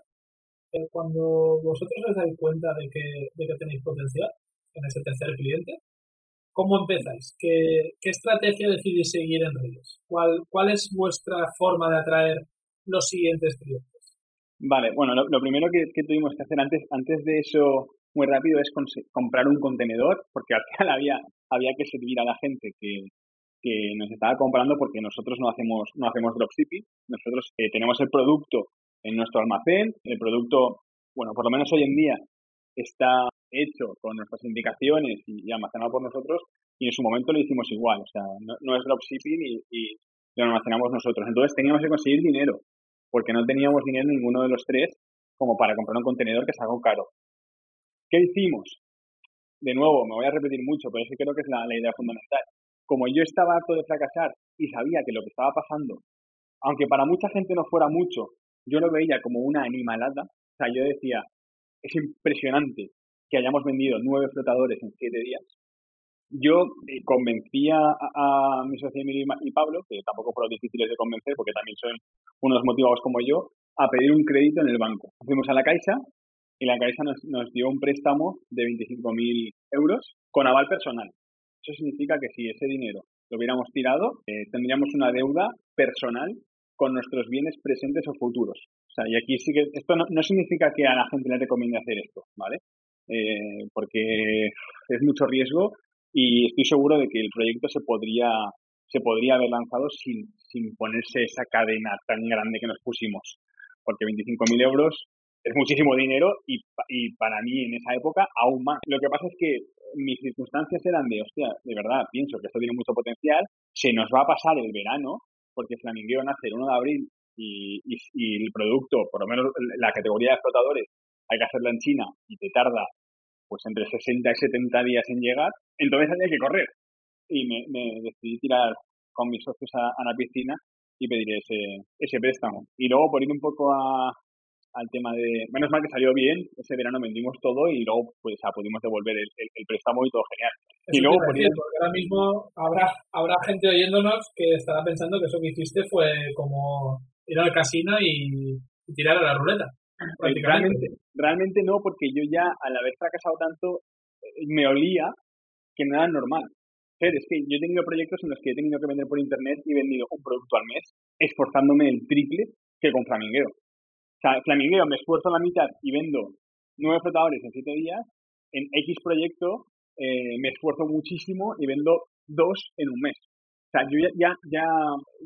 eh, cuando vosotros os dais cuenta de que, de que tenéis potencial en ese tercer cliente, ¿cómo empezáis? ¿Qué, estrategia decidís seguir en redes? ¿Cuál, ¿Cuál es vuestra forma de atraer los siguientes clientes? Vale, bueno, lo, primero que, tuvimos que hacer antes, antes de eso, muy rápido, es comprar un contenedor, porque al final había, había que servir a la gente que, que nos estaba comprando porque nosotros no hacemos, no hacemos dropshipping, nosotros eh, tenemos el producto en nuestro almacén, el producto, bueno, por lo menos hoy en día está hecho con nuestras indicaciones y, almacenado por nosotros y en su momento lo hicimos igual, o sea, no, es dropshipping y, lo almacenamos nosotros. Entonces teníamos que conseguir dinero porque no teníamos dinero ninguno de los tres como para comprar un contenedor que es algo caro. ¿Qué hicimos? De nuevo, me voy a repetir mucho, pero eso creo que es la, idea fundamental. Como yo estaba harto de fracasar y sabía que lo que estaba pasando, aunque para mucha gente no fuera mucho, yo lo veía como una animalada. O sea, yo decía, es impresionante que hayamos vendido nueve flotadores en siete días yo eh, convencía a, mi socio Emilio y Pablo, que tampoco fueron difíciles de convencer porque también son unos motivados como yo, a pedir un crédito en el banco. Fuimos a la Caixa y la Caixa nos, dio un préstamo de 25.000 euros con aval personal. Eso significa que si ese dinero lo hubiéramos tirado, eh, tendríamos una deuda personal con nuestros bienes presentes o futuros. O sea, y aquí sí que esto no, significa que a la gente le recomiende hacer esto, ¿vale? Eh, porque es mucho riesgo y estoy seguro de que el proyecto se podría se podría haber lanzado sin, sin ponerse esa cadena tan grande que nos pusimos. Porque 25.000 euros es muchísimo dinero y, y para mí en esa época aún más. Lo que pasa es que mis circunstancias eran de, hostia, de verdad, pienso que esto tiene mucho potencial, se nos va a pasar el verano, porque Flamingueo nace el 1 de abril y, y, el producto, por lo menos la categoría de flotadores, hay que hacerla en China y te tarda pues entre 60 y 70 días en llegar, entonces había que correr. Y me, me decidí tirar con mis socios a, a la piscina y pedir ese, ese préstamo. Y luego por ir un poco a, al tema de, menos mal que salió bien, ese verano vendimos todo y luego pues pudimos devolver el, el, préstamo y todo genial. y luego porque ahora mismo habrá, habrá gente oyéndonos que estará pensando que eso que hiciste fue como ir al casino y, tirar a la ruleta. Realmente, realmente no, porque yo ya al haber fracasado tanto eh, me olía que no era normal. Pero es que yo he tenido proyectos en los que he tenido que vender por internet y he vendido un producto al mes, esforzándome el triple que con Flamingueo. O sea, Flamingueo me esfuerzo la mitad y vendo nueve flotadores en siete días. En X proyecto eh, me esfuerzo muchísimo y vendo dos en un mes. Sea, yo ya, ya,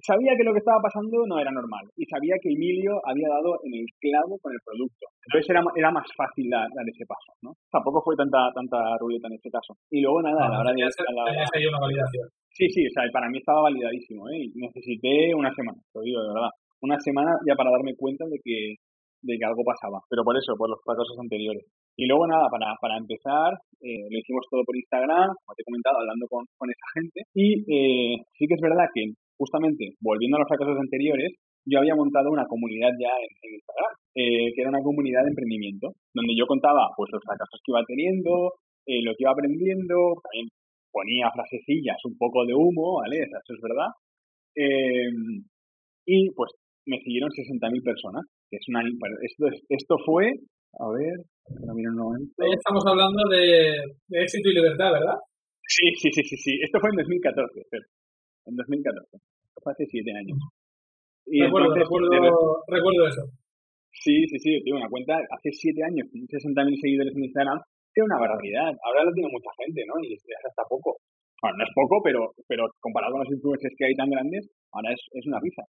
sabía que lo que estaba pasando no era normal y sabía que Emilio había dado en el clavo con el producto. Entonces era, era más fácil dar, ese paso, ¿no? Tampoco fue tanta tanta ruleta en este caso. Y luego nada, a la hora de... una validación. Sí, sí, o sea, para mí estaba validadísimo, ¿eh? necesité una semana, lo digo de verdad una semana ya para darme cuenta de que, de que algo pasaba. Pero por eso, por los fracasos anteriores. Y luego nada, para, para empezar, eh, lo hicimos todo por Instagram, como te he comentado, hablando con, con esa gente. Y eh, sí que es verdad que justamente, volviendo a los fracasos anteriores, yo había montado una comunidad ya en, Instagram, eh, que era una comunidad de emprendimiento, donde yo contaba pues los fracasos que iba teniendo, lo que iba aprendiendo, también ponía frasecillas, un poco de humo, ¿vale? Eso es verdad. y pues me siguieron 60.000 personas, es una... Esto, esto fue, a ver, Estamos hablando de, éxito y libertad, ¿verdad? Sí, sí, sí, sí, sí. Esto fue en 2014, en 2014. Esto fue hace 7 años. Y recuerdo, recuerdo, recuerdo eso. Sí, sí, sí, tengo una cuenta hace 7 años, 60.000 seguidores en Instagram, es una barbaridad. Ahora lo tiene mucha gente, ¿no? Y es hasta poco. Bueno, no es poco, pero, pero comparado con los influencers que hay tan grandes, ahora es, es una pizza.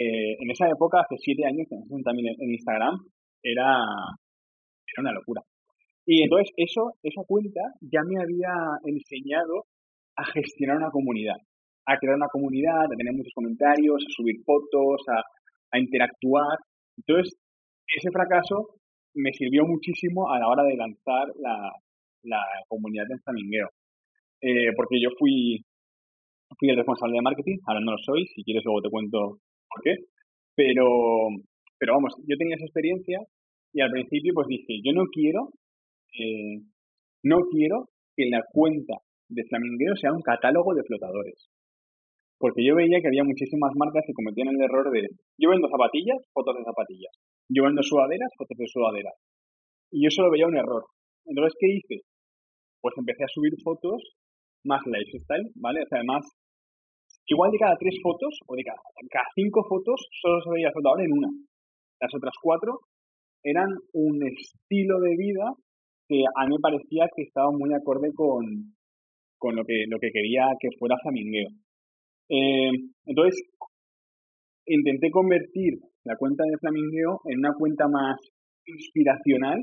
Eh, en esa época, hace siete años, también en Instagram, era, era una locura. Y entonces eso, esa cuenta ya me había enseñado a gestionar una comunidad, a crear una comunidad, a tener muchos comentarios, a subir fotos, a, a interactuar. Entonces, ese fracaso me sirvió muchísimo a la hora de lanzar la, la comunidad de Flamingueo. Eh, porque yo fui, fui el responsable de marketing, ahora no lo soy, si quieres luego te cuento por qué. Pero, pero vamos, yo tenía esa experiencia y al principio pues dije, yo no quiero, eh, no quiero que la cuenta de Flamingueo sea un catálogo de flotadores. Porque yo veía que había muchísimas marcas que cometían el error de, yo vendo zapatillas, fotos de zapatillas. Yo vendo sudaderas, fotos de sudaderas. Y yo solo veía un error. Entonces, ¿qué hice? Pues empecé a subir fotos más lifestyle, ¿vale? O sea, además igual de cada tres fotos o de cada, cinco fotos solo se veía flotador en una. Las otras cuatro eran un estilo de vida que a mí me parecía que estaba muy acorde con, con lo, que, lo que quería que fuera flamingueo. Eh, entonces, intenté convertir la cuenta de flamingueo en una cuenta más inspiracional,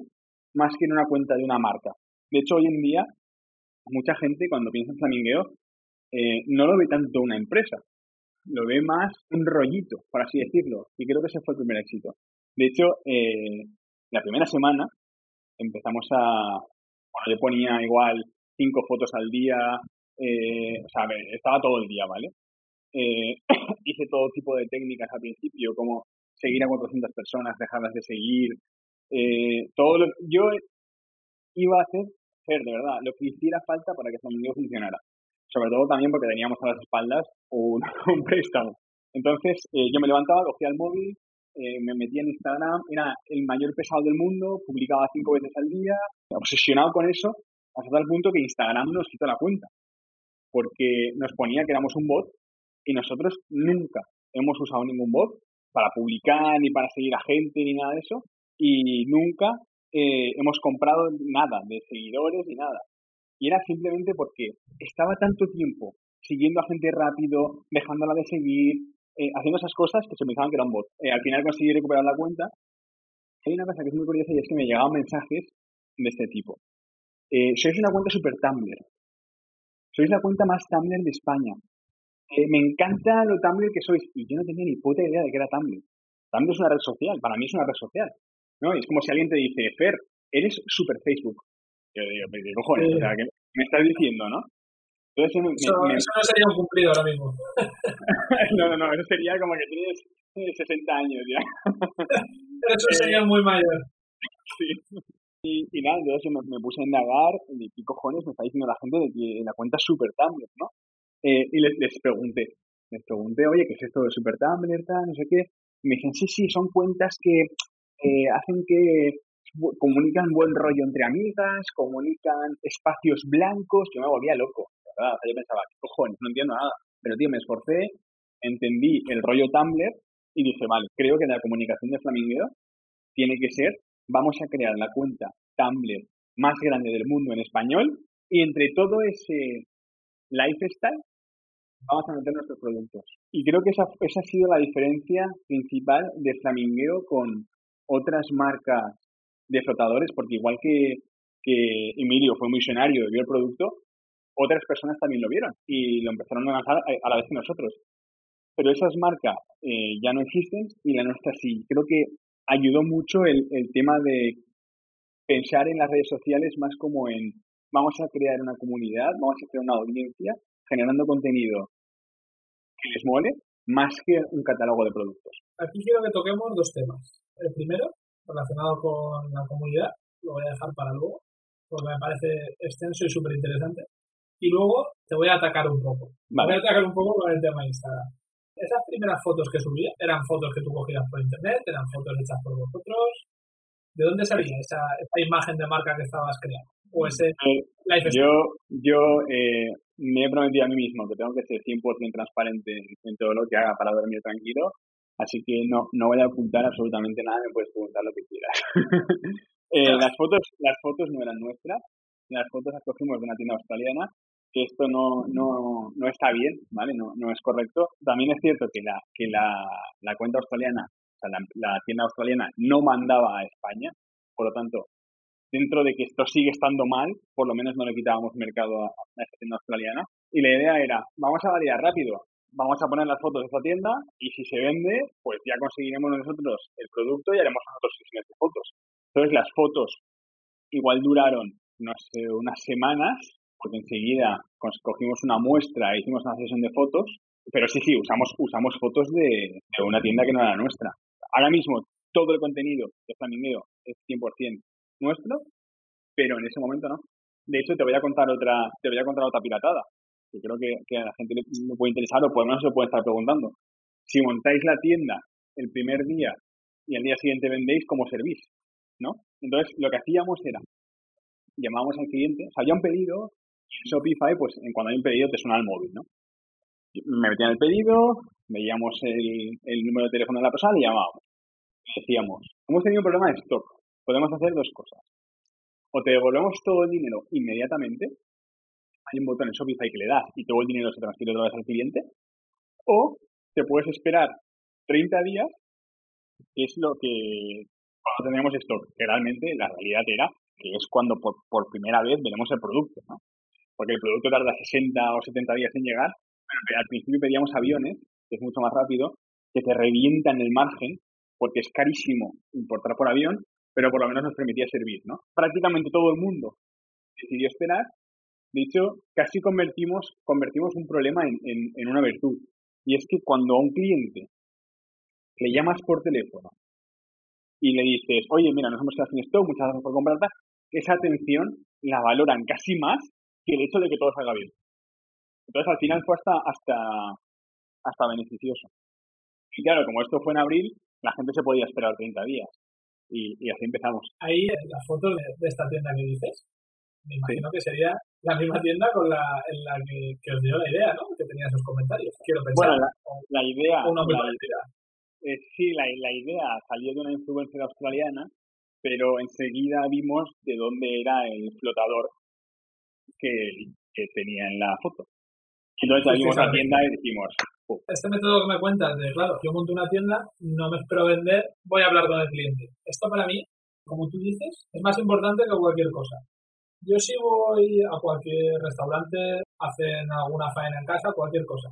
más que en una cuenta de una marca. De hecho, hoy en día, mucha gente cuando piensa en flamingueo eh, no lo ve tanto una empresa, lo ve más un rollito, por así decirlo, y creo que ese fue el primer éxito. De hecho, eh, la primera semana empezamos a, bueno, yo ponía igual cinco fotos al día, eh, o sea, estaba todo el día, ¿vale? hice todo tipo de técnicas al principio, como seguir a 400 personas, dejarlas de seguir, todo lo, yo iba a hacer, hacer de verdad lo que hiciera falta para que ese mundo funcionara sobre todo también porque teníamos a las espaldas un, préstamo. Entonces eh, yo me levantaba, cogía el móvil, eh, me metía en Instagram, era el mayor pesado del mundo, publicaba cinco veces al día, obsesionado con eso, hasta tal punto que Instagram nos quitó la cuenta, porque nos ponía que éramos un bot y nosotros nunca hemos usado ningún bot para publicar, ni para seguir a gente, ni nada de eso, y nunca eh, hemos comprado nada de seguidores ni nada. Y era simplemente porque estaba tanto tiempo siguiendo a gente rápido, dejándola de seguir, eh, haciendo esas cosas que se pensaban que era un bot. Eh, al final conseguí recuperar la cuenta. Hay una cosa que es muy curiosa y es que me llegaban mensajes de este tipo. sois una cuenta super Tumblr. Sois la cuenta más Tumblr de España me encanta lo Tumblr que sois. Y yo no tenía ni puta idea de que era Tumblr. Tumblr es una red social, para mí es una red social. ¿no? es como si alguien te dice, Fer, eres super Facebook. Yo digo, ¿qué cojones? O sea, ¿qué me estás diciendo, no? Entonces, me, eso, no sería un cumplido ahora mismo. no, no, no, eso sería como que tienes 60 años ya. Pero eso sería eh, muy mayor. Sí. Y, y, nada, entonces me, me, puse a indagar, y qué cojones me está diciendo la gente de que la cuenta es super Tumblr, ¿no? Eh, y les, les, pregunté, les pregunté, oye, ¿qué es esto de Super Tumblr, no sé qué? Y me dijeron, sí, sí, son cuentas que eh, hacen que comunican buen rollo entre amigas, comunican espacios blancos. Yo me volvía loco, ¿verdad? yo pensaba, ¿qué cojones? No entiendo nada. Pero, tío, me esforcé, entendí el rollo Tumblr y dije, vale, creo que la comunicación de Flamingueo tiene que ser, vamos a crear la cuenta Tumblr más grande del mundo en español y entre todo ese lifestyle vamos a meter nuestros productos. Y creo que esa, esa ha sido la diferencia principal de Flamingueo con otras marcas de flotadores, porque igual que, que Emilio fue visionario y vio el producto, otras personas también lo vieron y lo empezaron a lanzar a, la vez que nosotros. Pero esas marcas eh, ya no existen y la nuestra sí. Creo que ayudó mucho el, el tema de pensar en las redes sociales más como en vamos a crear una comunidad, vamos a crear una audiencia generando contenido que les mole más que un catálogo de productos. Aquí quiero que toquemos dos temas. El primero, relacionado con la comunidad, lo voy a dejar para luego, porque me parece extenso y súper interesante. Y luego te voy a atacar un poco. Voy a atacar un poco con el tema de Instagram. Esas primeras fotos que subí eran fotos que tú cogías por internet, eran fotos hechas por vosotros. ¿De dónde salía esa, esa imagen de marca que estabas creando? o ese eh, Yo, yo eh, me he prometido a mí mismo que tengo que ser 100% transparente en, todo lo que haga para dormir tranquilo, así que no, no voy a ocultar absolutamente nada, me puedes preguntar lo que quieras. eh, las, fotos, las fotos no eran nuestras, las fotos las cogimos de una tienda australiana, que esto no, no, no está bien, ¿vale? No, no es correcto. También es cierto que la, que la, la cuenta australiana, o sea, la, la tienda australiana no mandaba a España, por lo tanto, dentro de que esto sigue estando mal, por lo menos no le quitábamos mercado a, esta tienda australiana. Y la idea era, vamos a variar rápido, vamos a poner las fotos de esta tienda y si se vende, pues ya conseguiremos nosotros el producto y haremos nosotros sesiones de fotos. Entonces las fotos igual duraron, no sé, unas semanas, porque enseguida cogimos una muestra e hicimos una sesión de fotos, pero sí, sí, usamos, usamos fotos de, una tienda que no era nuestra. Ahora mismo todo el contenido de Flamingo es 100% nuestro, pero en ese momento no. De hecho, te voy a contar otra, te voy a contar otra piratada, que creo que, a la gente le, puede interesar o por lo menos se puede estar preguntando. Si montáis la tienda el primer día y al día siguiente vendéis, ¿cómo servís? ¿No? Entonces, lo que hacíamos era, llamábamos al cliente, o sea, había un pedido, Shopify, pues cuando hay un pedido te suena el móvil, ¿no? Me metían el pedido, veíamos el, el número de teléfono de la persona y llamábamos. Decíamos, hemos tenido un problema de stock, podemos hacer dos cosas. O te devolvemos todo el dinero inmediatamente, hay un botón en Shopify que le das y todo el dinero se transfiere otra vez al cliente, o te puedes esperar 30 días, que es lo que cuando tenemos stock, que realmente la realidad era que es cuando por, por primera vez veremos el producto, ¿no? Porque el producto tarda 60 o 70 días en llegar, pero al principio pedíamos aviones, que es mucho más rápido, que te revientan el margen, porque es carísimo importar por avión, pero por lo menos nos permitía servir, ¿no? Prácticamente todo el mundo decidió esperar. De hecho, casi convertimos, un problema en, una virtud. Y es que cuando a un cliente le llamas por teléfono y le dices, oye, mira, nos hemos quedado sin stock, muchas gracias por comprarla, esa atención la valoran casi más que el hecho de que todo salga bien. Entonces, al final fue hasta, hasta, hasta beneficioso. Y claro, como esto fue en abril, la gente se podía esperar 30 días. Y, así empezamos. Ahí, las fotos de, esta tienda que dices, me imagino que sería la misma tienda con la, en la que, os dio la idea, ¿no? Que tenía esos comentarios. Quiero pensar. Bueno, la, idea. eh, sí, la, la idea salió de una influencer australiana, pero enseguida vimos de dónde era el flotador que, que tenía en la foto. Entonces salimos a la tienda y dijimos, este método que me cuentas de, claro, yo monto una tienda, no me espero vender, voy a hablar con el cliente. Esto para mí, como tú dices, es más importante que cualquier cosa. Yo si voy a cualquier restaurante, hacen alguna faena en casa, cualquier cosa.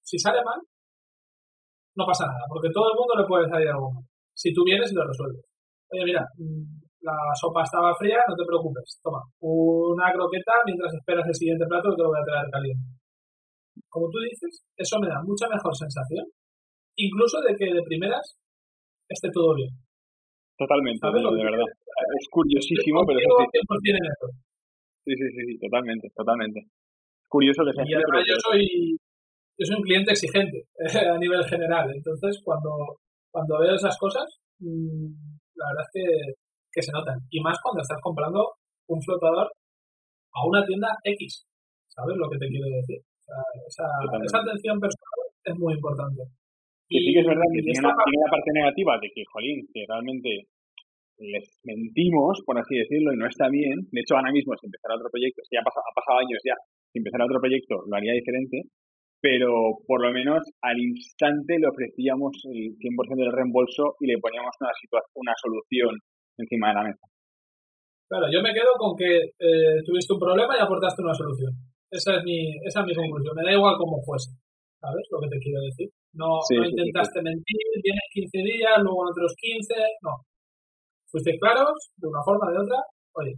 Si sale mal, no pasa nada, porque todo el mundo le puede salir algo mal. Si tú vienes y lo resuelves. Oye, mira, mm, la sopa estaba fría, no te preocupes. Toma, una croqueta mientras esperas el siguiente plato que te lo voy a traer caliente como tú dices, eso me da mucha mejor sensación, incluso de que de primeras esté todo bien. Totalmente, de, verdad. Es curiosísimo, pero eso sí. Sí, sí, sí, totalmente, totalmente. Curioso que sea Y además yo soy, yo soy un cliente exigente a nivel general, entonces cuando, cuando veo esas cosas, mm, la verdad es que, que se notan. Y más cuando estás comprando un flotador a una tienda X. ¿Sabes lo que te quiero decir? esa, esa, atención personal es muy importante. Que sí que es verdad que tiene, una, parte negativa de que, jolín, que realmente les mentimos, por así decirlo, y no está bien. De hecho, ahora mismo, si empezara otro proyecto, si ya ha pasado, ha pasado años ya, si empezara otro proyecto, lo haría diferente, pero por lo menos al instante le ofrecíamos el 100% del reembolso y le poníamos una, una solución encima de la mesa. Claro, yo me quedo con que eh, tuviste un problema y aportaste una solución. Esa es mi, esa es mi conclusión. Me da igual cómo fuese. ¿Sabes lo que te quiero decir? No, no intentaste mentir, tienes 15 días, luego otros 15. No. Fuiste claros, de una forma o de otra. Oye,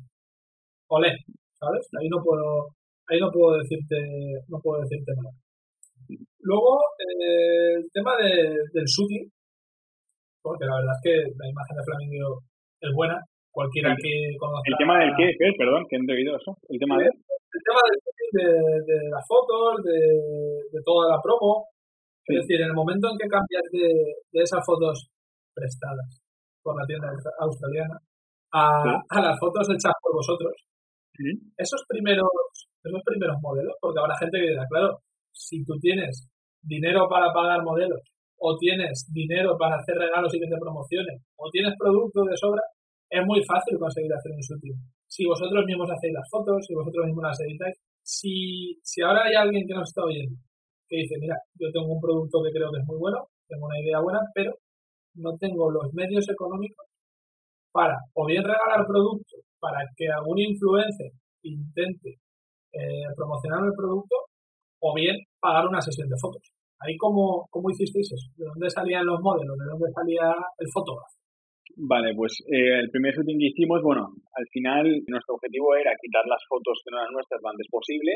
olé, ¿sabes? Ahí no puedo, ahí no puedo decirte, no puedo decirte nada. Luego, eh, el tema de, del shooting, porque la verdad es que la imagen de Flamingo es buena. Cualquiera que conozca. ¿El tema del qué? Perdón, que he oído eso. El tema de el tema de, de, las fotos, de, de, toda la promo. Es decir, en el momento en que cambias de, de esas fotos prestadas por la tienda australiana a, a las fotos hechas por vosotros, esos primeros esos primeros modelos, porque habrá gente que dirá, claro, si tú tienes dinero para pagar modelos, o tienes dinero para hacer regalos y que te promocionen, o tienes productos de sobra, es muy fácil conseguir hacer un shooting. Si vosotros mismos hacéis las fotos, si vosotros mismos las editáis, si, si ahora hay alguien que nos está oyendo que dice, mira, yo tengo un producto que creo que es muy bueno, tengo una idea buena, pero no tengo los medios económicos para o bien regalar producto para que algún influencer intente eh, promocionar el producto o bien pagar una sesión de fotos. Ahí cómo, cómo hicisteis eso, de dónde salían los modelos, de dónde salía el fotógrafo. Vale, pues eh, el primer shooting que hicimos, bueno, al final nuestro objetivo era quitar las fotos que no eran nuestras lo antes posible.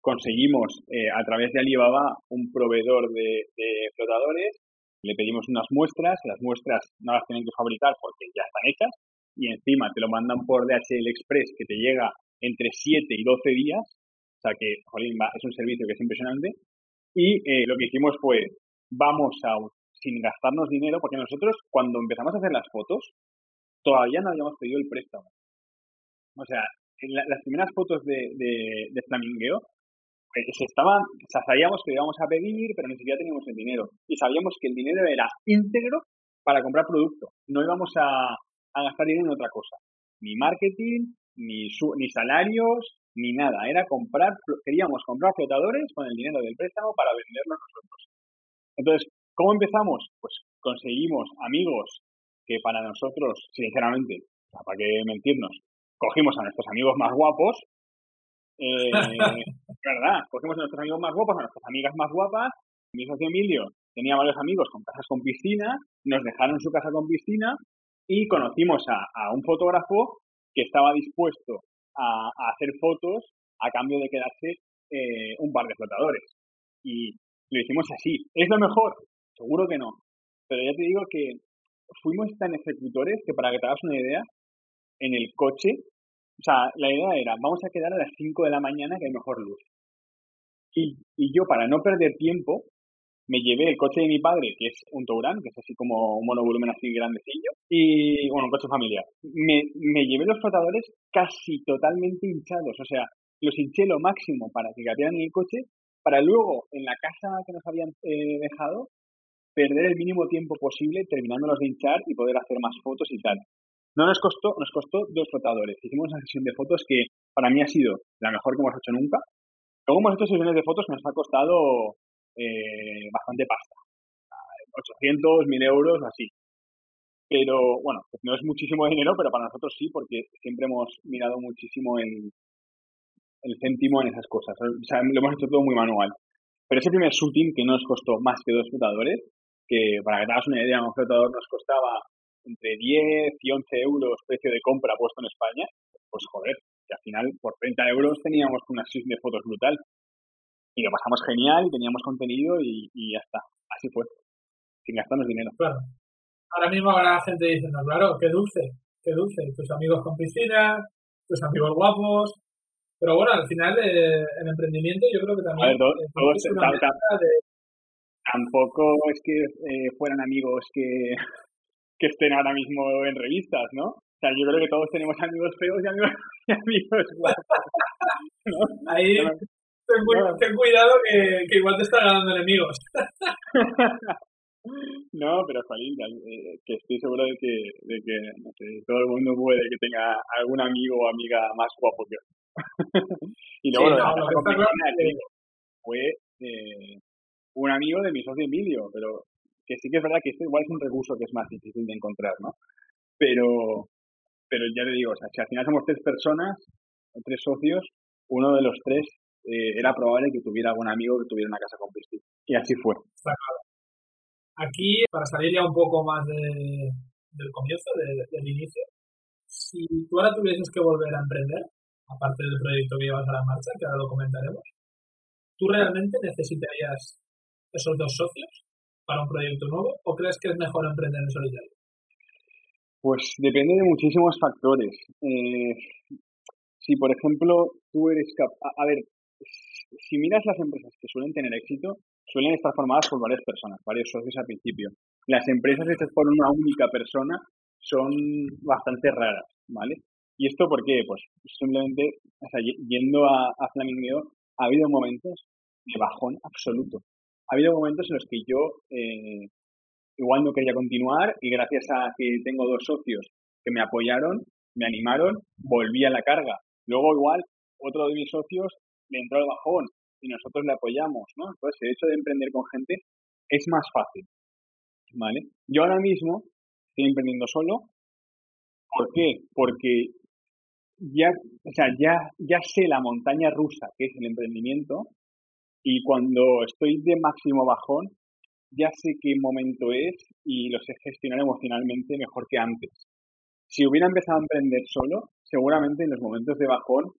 Conseguimos eh, a través de Alibaba un proveedor de, flotadores, le pedimos unas muestras, las muestras no las tienen que fabricar porque ya están hechas y encima te lo mandan por DHL Express que te llega entre 7 y 12 días, o sea que, jolín, es un servicio que es impresionante. Y eh, lo que hicimos fue, vamos a sin gastarnos dinero, porque nosotros cuando empezamos a hacer las fotos, todavía no habíamos pedido el préstamo. O sea, las primeras fotos de, de, Flamingueo, pues, se estaban, sabíamos que íbamos a pedir, pero ni siquiera teníamos el dinero. Y sabíamos que el dinero era íntegro para comprar producto. No íbamos a, gastar dinero en otra cosa. Ni marketing, ni, ni salarios, ni nada. Era comprar, queríamos comprar flotadores con el dinero del préstamo para venderlos nosotros. Entonces, ¿Cómo empezamos? Pues conseguimos amigos que para nosotros, sinceramente, para qué mentirnos, cogimos a nuestros amigos más guapos, eh, ¿verdad? Cogimos a nuestros amigos más guapos, a nuestras amigas más guapas. Mi socio Emilio tenía varios amigos con casas con piscina, nos dejaron su casa con piscina y conocimos a, un fotógrafo que estaba dispuesto a, hacer fotos a cambio de quedarse eh, un par de flotadores. Y lo hicimos así. ¿Es lo mejor? Seguro que no. Pero ya te digo que fuimos tan ejecutores que para que te hagas una idea, en el coche, o sea, la idea era, vamos a quedar a las 5 de la mañana que hay mejor luz. Y, y yo, para no perder tiempo, me llevé el coche de mi padre, que es un Touran, que es así como un monovolumen así grandecillo, y bueno, un coche familiar. Me, me llevé los flotadores casi totalmente hinchados, o sea, los hinché lo máximo para que cabieran en el coche, para luego en la casa que nos habían eh, dejado perder el mínimo tiempo posible terminándolos de hinchar y poder hacer más fotos y tal. No nos costó, nos costó dos flotadores. Hicimos una sesión de fotos que para mí ha sido la mejor que hemos hecho nunca. Luego hemos hecho sesiones de fotos nos ha costado eh, bastante pasta. 800, 1000 euros, así. Pero bueno, pues no es muchísimo dinero, pero para nosotros sí, porque siempre hemos mirado muchísimo el, el céntimo en esas cosas. O sea, lo hemos hecho todo muy manual. Pero ese primer shooting que no nos costó más que dos flotadores, que para que te hagas una idea, un flotador nos costaba entre 10 y 11 euros precio de compra puesto en España, pues joder, que al final por 30 euros teníamos una sesión de fotos brutal. Y lo pasamos genial y teníamos contenido y, y ya está. Así fue. Sin gastarnos dinero. Claro. Ahora mismo habrá gente diciendo, claro, qué dulce, qué dulce. Tus amigos con piscina, tus amigos guapos. Pero bueno, al final eh, el emprendimiento yo creo que también... Tampoco es que eh, fueran amigos que, que estén ahora mismo en revistas, ¿no? O sea, yo creo que todos tenemos amigos feos y amigos, y amigos guapos. Ahí ten, cuidado que, que, igual te está ganando enemigos. no, pero Juanín, eh, que estoy seguro de que, de que no sé, todo el mundo puede que tenga algún amigo o amiga más guapo que y luego lo que fue eh, un amigo de mi socio Emilio, pero que sí que es verdad que esto igual es un recurso que es más difícil de encontrar, ¿no? Pero, pero ya le digo, o sea, si al final somos tres personas, tres socios, uno de los tres eh, era probable que tuviera algún amigo que tuviera una casa con piscina. Y así fue. Aquí, para salir ya un poco más de, del comienzo, del inicio, si tú ahora tuvieses que volver a emprender, aparte del proyecto que llevas a la marcha, que ahora lo comentaremos, ¿tú realmente necesitarías esos dos socios para un proyecto nuevo o crees que es mejor emprender en solitario? Pues depende de muchísimos factores. Eh, si, por ejemplo, tú eres capaz... A, ver, si miras las empresas que suelen tener éxito, suelen estar formadas por varias personas, varios socios al principio. Las empresas hechas por una única persona son bastante raras, ¿vale? ¿Y esto por qué? Pues simplemente, o sea, yendo a, a Flamingo, ha habido momentos de bajón absoluto ha habido momentos en los que yo eh, igual no quería continuar y gracias a que tengo dos socios que me apoyaron, me animaron, volví a la carga. Luego igual otro de mis socios le entró al bajón y nosotros le apoyamos, ¿no? Entonces el hecho de emprender con gente es más fácil, ¿vale? Yo ahora mismo estoy emprendiendo solo. ¿Por qué? Porque ya, o sea, ya, ya sé la montaña rusa que es el emprendimiento y cuando estoy de máximo bajón, ya sé qué momento es y lo sé gestionar emocionalmente mejor que antes. Si hubiera empezado a emprender solo, seguramente en los momentos de bajón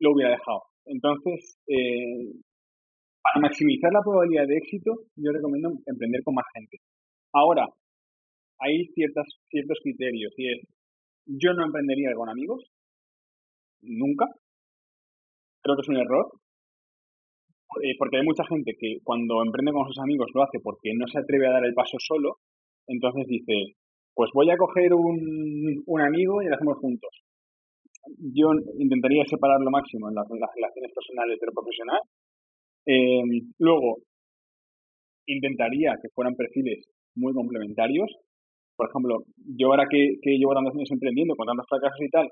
lo hubiera dejado. Entonces, eh, para maximizar la probabilidad de éxito, yo recomiendo emprender con más gente. Ahora, hay ciertas, ciertos criterios y es, yo no emprendería con amigos, nunca. Creo que es un error. Eh, porque hay mucha gente que cuando emprende con sus amigos lo hace porque no se atreve a dar el paso solo, entonces dice, pues voy a coger un, un amigo y lo hacemos juntos. Yo intentaría separar lo máximo en las, relaciones personales pero profesional. Eh, luego, intentaría que fueran perfiles muy complementarios. Por ejemplo, yo ahora que, que llevo tantos años emprendiendo, con tantos fracasos y tal,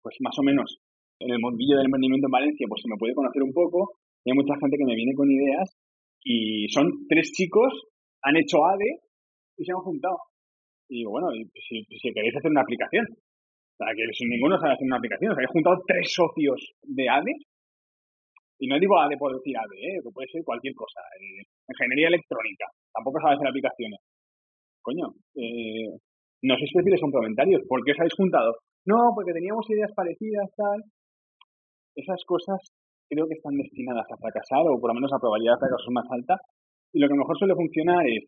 pues más o menos en el mundillo del emprendimiento en Valencia, pues se me puede conocer un poco hay mucha gente que me viene con ideas y son tres chicos, han hecho ADE y se han juntado. Y bueno, si, si queréis hacer una aplicación, o sea, que sin ninguno sabe hacer una aplicación, o sea, he juntado tres socios de ADE, y no digo ADE por decir ADE, ¿eh? puede ser cualquier cosa, eh, ingeniería electrónica, tampoco sabe hacer aplicaciones. Coño, eh, no si son complementarios, ¿por qué os habéis juntado? No, porque teníamos ideas parecidas, tal. Esas cosas creo que están destinadas a fracasar o por lo menos la probabilidad de fracaso más alta. Y lo que mejor suele funcionar es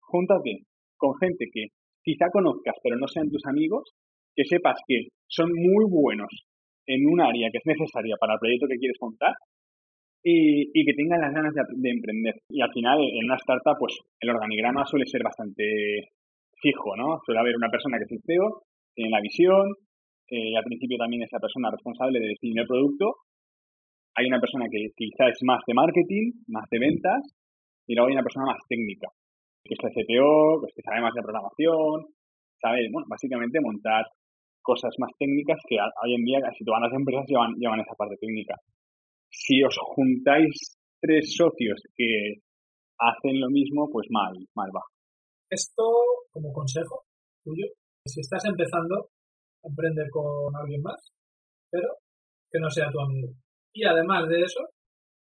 júntate con gente que quizá conozcas pero no sean tus amigos, que sepas que son muy buenos en un área que es necesaria para el proyecto que quieres contar y, que tengan las ganas de, de, emprender. Y al final, en una startup, pues el organigrama suele ser bastante fijo, ¿no? Suele haber una persona que es el CEO, tiene la visión, eh, al principio también es la persona responsable de definir el producto. Hay una persona que quizás es más de marketing, más de ventas, y luego hay una persona más técnica, que es el CTO, pues que sabe más de programación, sabe, bueno, básicamente montar cosas más técnicas que hoy en día casi todas las empresas llevan, llevan esa parte técnica. Si os juntáis tres socios que hacen lo mismo, pues mal, mal va. Esto, como consejo tuyo, si estás empezando, emprende con alguien más, pero que no sea tu amigo. Y además de eso,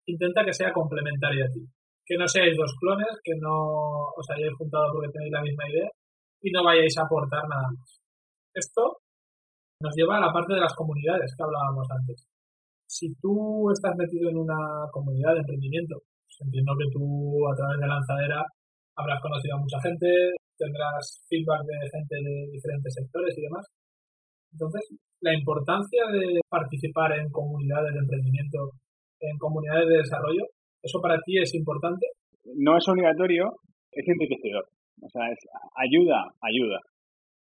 intenta que sea complementario a ti. Que no seáis dos clones, que no os hayáis juntado porque tenéis la misma idea y no vayáis a aportar nada más. Esto nos lleva a la parte de las comunidades que hablábamos antes. Si tú estás metido en una comunidad de emprendimiento, pues entiendo que tú a través de Lanzadera habrás conocido a mucha gente, tendrás feedback de gente de diferentes sectores y demás. Entonces, la importancia de participar en comunidades de emprendimiento, en comunidades de desarrollo, ¿eso para ti es importante? No es obligatorio, es enriquecedor. O sea, es ayuda, ayuda.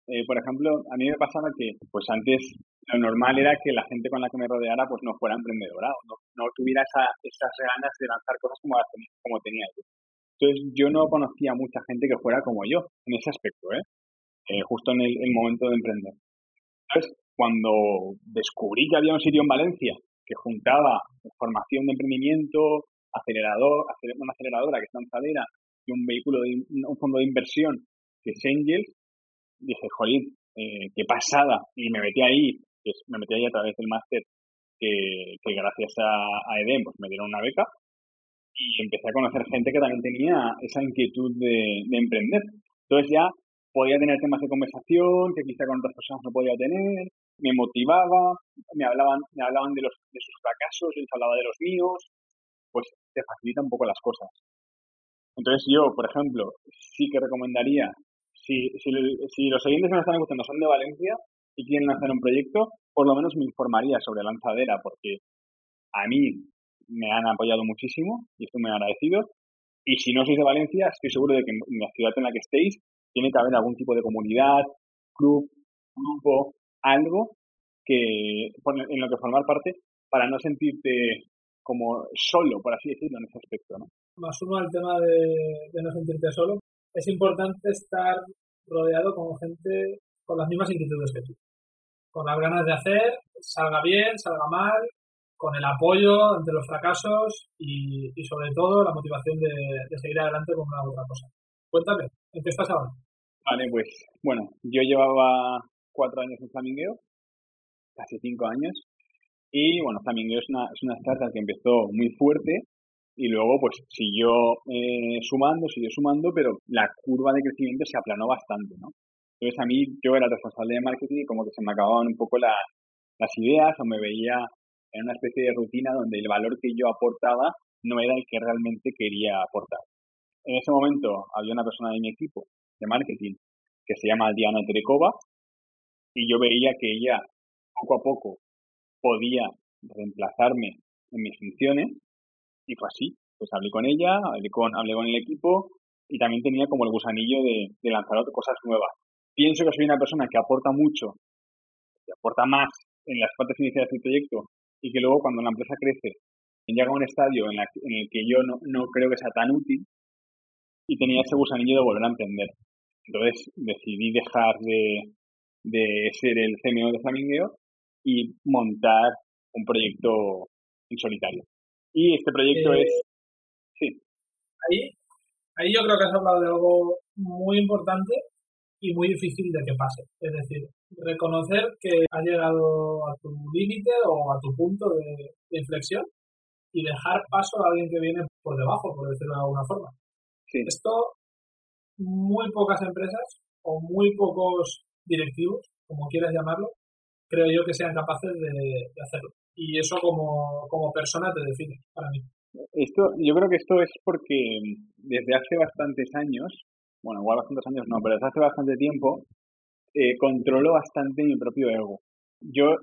Eh, por ejemplo, a mí me pasaba que, pues antes lo normal era que la gente con la que me rodeara, pues no fuera emprendedora, no, no tuviera esa, esas ganas de lanzar cosas como, como tenía yo. Entonces yo no conocía mucha gente que fuera como yo en ese aspecto, ¿eh? eh justo en el, momento de emprender. Cuando descubrí que había un sitio en Valencia que juntaba formación de emprendimiento, acelerador, una aceleradora que está en Zadera y un vehículo, de, un fondo de inversión que es Angels, dije, joder, eh, qué pasada. Y me metí ahí, me metí ahí a través del máster que, gracias a, a EDEM pues me dieron una beca y empecé a conocer gente que también tenía esa inquietud de, emprender. Entonces ya podía tener temas de conversación que quizá con otras personas no podía tener, me motivaba, me hablaban, me hablaban de, los, de sus fracasos, yo les hablaba de los míos, pues te facilita un poco las cosas. Entonces yo, por ejemplo, sí que recomendaría, si, los oyentes que me están escuchando son de Valencia y quieren lanzar un proyecto, por lo menos me informaría sobre lanzadera, porque a mí me han apoyado muchísimo y estoy muy agradecido. Y si no sois de Valencia, estoy seguro de que en la ciudad en la que estéis tiene que haber algún tipo de comunidad, club, grupo, algo que en lo que formar parte para no sentirte como solo, por así decirlo, en ese aspecto. ¿no? Más uno al tema de, de no sentirte solo. Es importante estar rodeado con gente con las mismas inquietudes que tú. Con las ganas de hacer, salga bien, salga mal, con el apoyo ante los fracasos y, sobre todo la motivación de, seguir adelante con una otra cosa. Cuéntame, ¿en ahora? Vale, pues bueno, yo llevaba cuatro años en Flamingueo, casi cinco años, y bueno, Flamingueo es una, es una startup que empezó muy fuerte y luego pues siguió eh, sumando, siguió sumando, pero la curva de crecimiento se aplanó bastante, ¿no? Entonces a mí yo era responsable de marketing y como que se me acababan un poco las ideas o me veía en una especie de rutina donde el valor que yo aportaba no era el que realmente quería aportar. En ese momento había una persona de mi equipo de marketing que se llama Diana Terekova y yo veía que ella poco a poco podía reemplazarme en mis funciones y fue así. Pues hablé con ella, hablé con, hablé con el equipo y también tenía como el gusanillo de, de lanzar cosas nuevas. Pienso que soy una persona que aporta mucho, que aporta más en las partes iniciales del proyecto y que luego cuando la empresa crece llega a un estadio en, el que yo no, no, creo que sea tan útil y tenía ese gusanillo de volver a entender. Entonces decidí dejar de, de ser el CMO de Flamingueo y montar un proyecto en solitario. Y este proyecto eh, es... Sí. Ahí, ahí yo creo que has hablado de algo muy importante y muy difícil de que pase. Es decir, reconocer que has llegado a tu límite o a tu punto de, inflexión y dejar paso a alguien que viene por debajo, por decirlo de alguna forma. Esto, muy pocas empresas o muy pocos directivos, como quieras llamarlo, creo yo que sean capaces de, de hacerlo. Y eso como, como persona te define para mí. Esto, yo creo que esto es porque desde hace bastantes años bueno, igual bastantes años no, pero desde hace bastante tiempo, eh, controlo bastante mi propio ego. Yo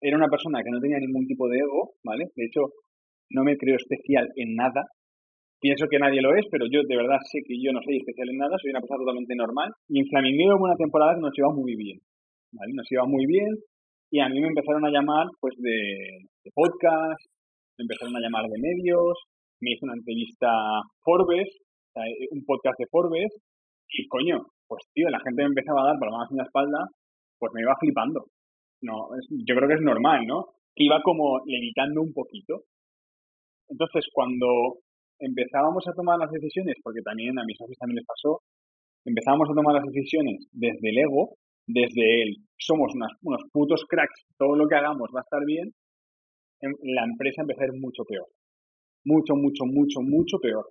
era una persona que no tenía ningún tipo de ego, ¿vale? De hecho, no me creo especial en nada. Pienso que nadie lo es, pero yo de verdad sé que yo no soy especial en nada, soy una persona totalmente normal. Y en Flamingueo hubo una temporada que nos iba muy bien, ¿vale? Nos iba muy bien y a mí me empezaron a llamar pues de, de podcast, me empezaron a llamar de medios, me hizo una entrevista Forbes, eh, un podcast de Forbes, y coño, pues tío, la gente me empezaba a dar palmadas en la espalda, pues me iba flipando. No, yo creo que es normal, ¿no? Que iba como levitando un poquito. Entonces, cuando empezábamos a tomar las decisiones, porque también a mis socios también les pasó, empezábamos a tomar las decisiones desde el ego, desde el somos unos putos cracks, todo lo que hagamos va a estar bien, la empresa empezó a ir mucho peor. Mucho, mucho, mucho, mucho peor.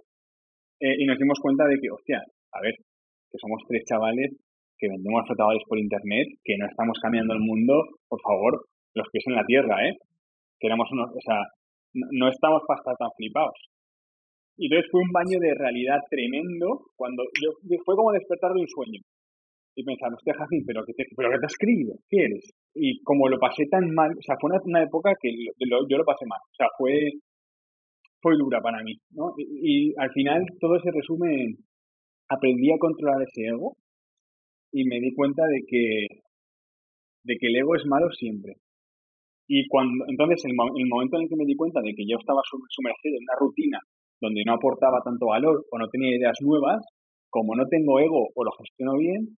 Eh, y nos dimos cuenta de que, hostia, a ver, que somos tres chavales que vendemos flotadores por internet, que no estamos cambiando el mundo, por favor, los pies en la tierra, ¿eh? Queremos unos, o sea, no, estamos para estar tan flipados. Y entonces fue un baño de realidad tremendo cuando yo, fue como despertar de un sueño. Y pensar, hostia, Jacín, ¿pero qué, te, ¿pero qué te has escrito? ¿Qué eres? Y como lo pasé tan mal, o sea, fue una, época que yo lo pasé mal. O sea, fue, fue dura para mí, ¿no? Y, al final todo se resume en aprendí a controlar ese ego y me di cuenta de que, de que el ego es malo siempre. Y cuando, entonces, el, el momento en el que me di cuenta de que yo estaba sumergido en una rutina donde no aportaba tanto valor o no tenía ideas nuevas, como no tengo ego o lo gestiono bien,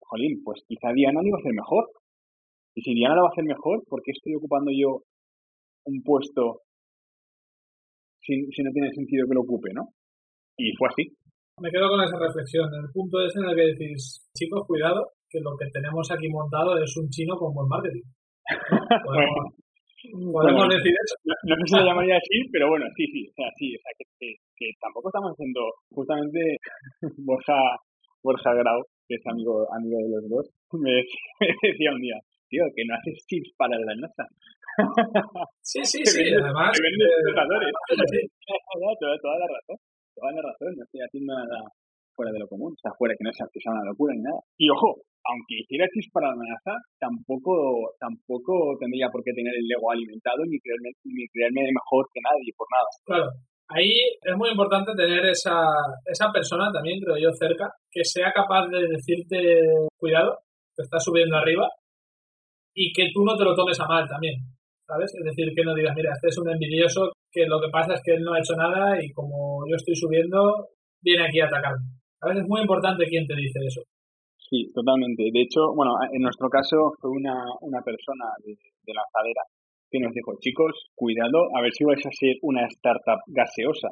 jolín, pues quizá Diana lo iba a hacer mejor. Y si Diana lo va a hacer mejor, ¿por qué estoy ocupando yo un puesto si, si no tiene sentido que lo ocupe, no? Y fue así. Me quedo con esa reflexión. El punto ese en el que decís, chicos, cuidado, que lo que tenemos aquí montado es un chino con buen marketing. Podemos, decir eso. No, sé si lo llamaría así, pero bueno, sí, sí, o sea, sí, o sea, que, que, tampoco estamos haciendo, justamente Borja, Borja Grau, que es amigo, amigo de los dos, me, decía un día, tío, que no haces chips para la NASA. Sí, sí, sí, además. Vendes eh, toda, toda la razón, toda la razón, no estoy haciendo nada fuera de lo común, o sea, fuera que no sea, que sea una locura ni nada. Y ojo, aunque hiciera chips para la NASA, tampoco, tampoco tendría por qué tener el ego alimentado ni creerme, ni creerme mejor que nadie por nada. Claro, Ahí es muy importante tener esa, esa persona también, creo yo, cerca, que sea capaz de decirte, cuidado, te estás subiendo arriba, y que tú no te lo tomes a mal también, ¿sabes? Es decir, que no digas, mira, este es un envidioso, que lo que pasa es que él no ha hecho nada y como yo estoy subiendo, viene aquí a atacarme. ¿Sabes? Es muy importante quién te dice eso. Sí, totalmente. De hecho, bueno, en nuestro caso fue una, una persona de, de lanzadera que nos dijo, chicos, cuidado, a ver si vais a ser una startup gaseosa.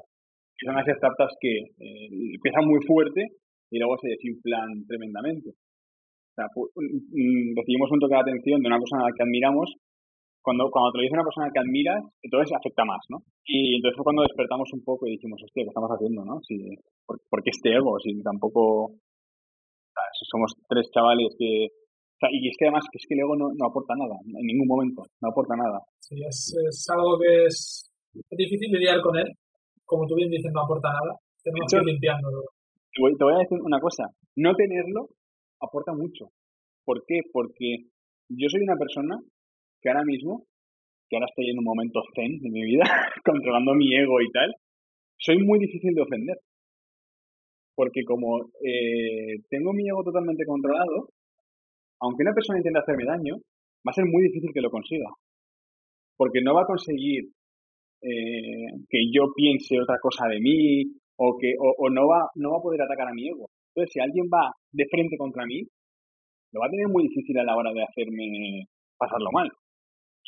Son las startups que eh, empiezan muy fuerte y luego se desinflan tremendamente. O sea, recibimos un toque de atención de una persona la que admiramos. Cuando, cuando te lo dice una persona que admiras, entonces afecta más, ¿no? Y entonces fue cuando despertamos un poco y dijimos, hostia, ¿qué estamos haciendo, no? Si, ¿por, qué este ego? Si tampoco... somos tres chavales que, y es que además que es que el ego no, no, aporta nada, en ningún momento, no aporta nada. Sí, es, es algo que es, difícil lidiar con él. Como tú bien dices, no aporta nada. Tenemos que ir limpiándolo. Te voy a decir una cosa, no tenerlo aporta mucho. ¿Por qué? Porque yo soy una persona que ahora mismo, que ahora estoy en un momento zen de mi vida, controlando mi ego y tal, soy muy difícil de ofender. Porque como eh, tengo mi ego totalmente controlado, aunque una persona intente hacerme daño, va a ser muy difícil que lo consiga. Porque no va a conseguir eh, que yo piense otra cosa de mí o que o, no va no va a poder atacar a mi ego. Entonces, si alguien va de frente contra mí, lo va a tener muy difícil a la hora de hacerme pasarlo mal.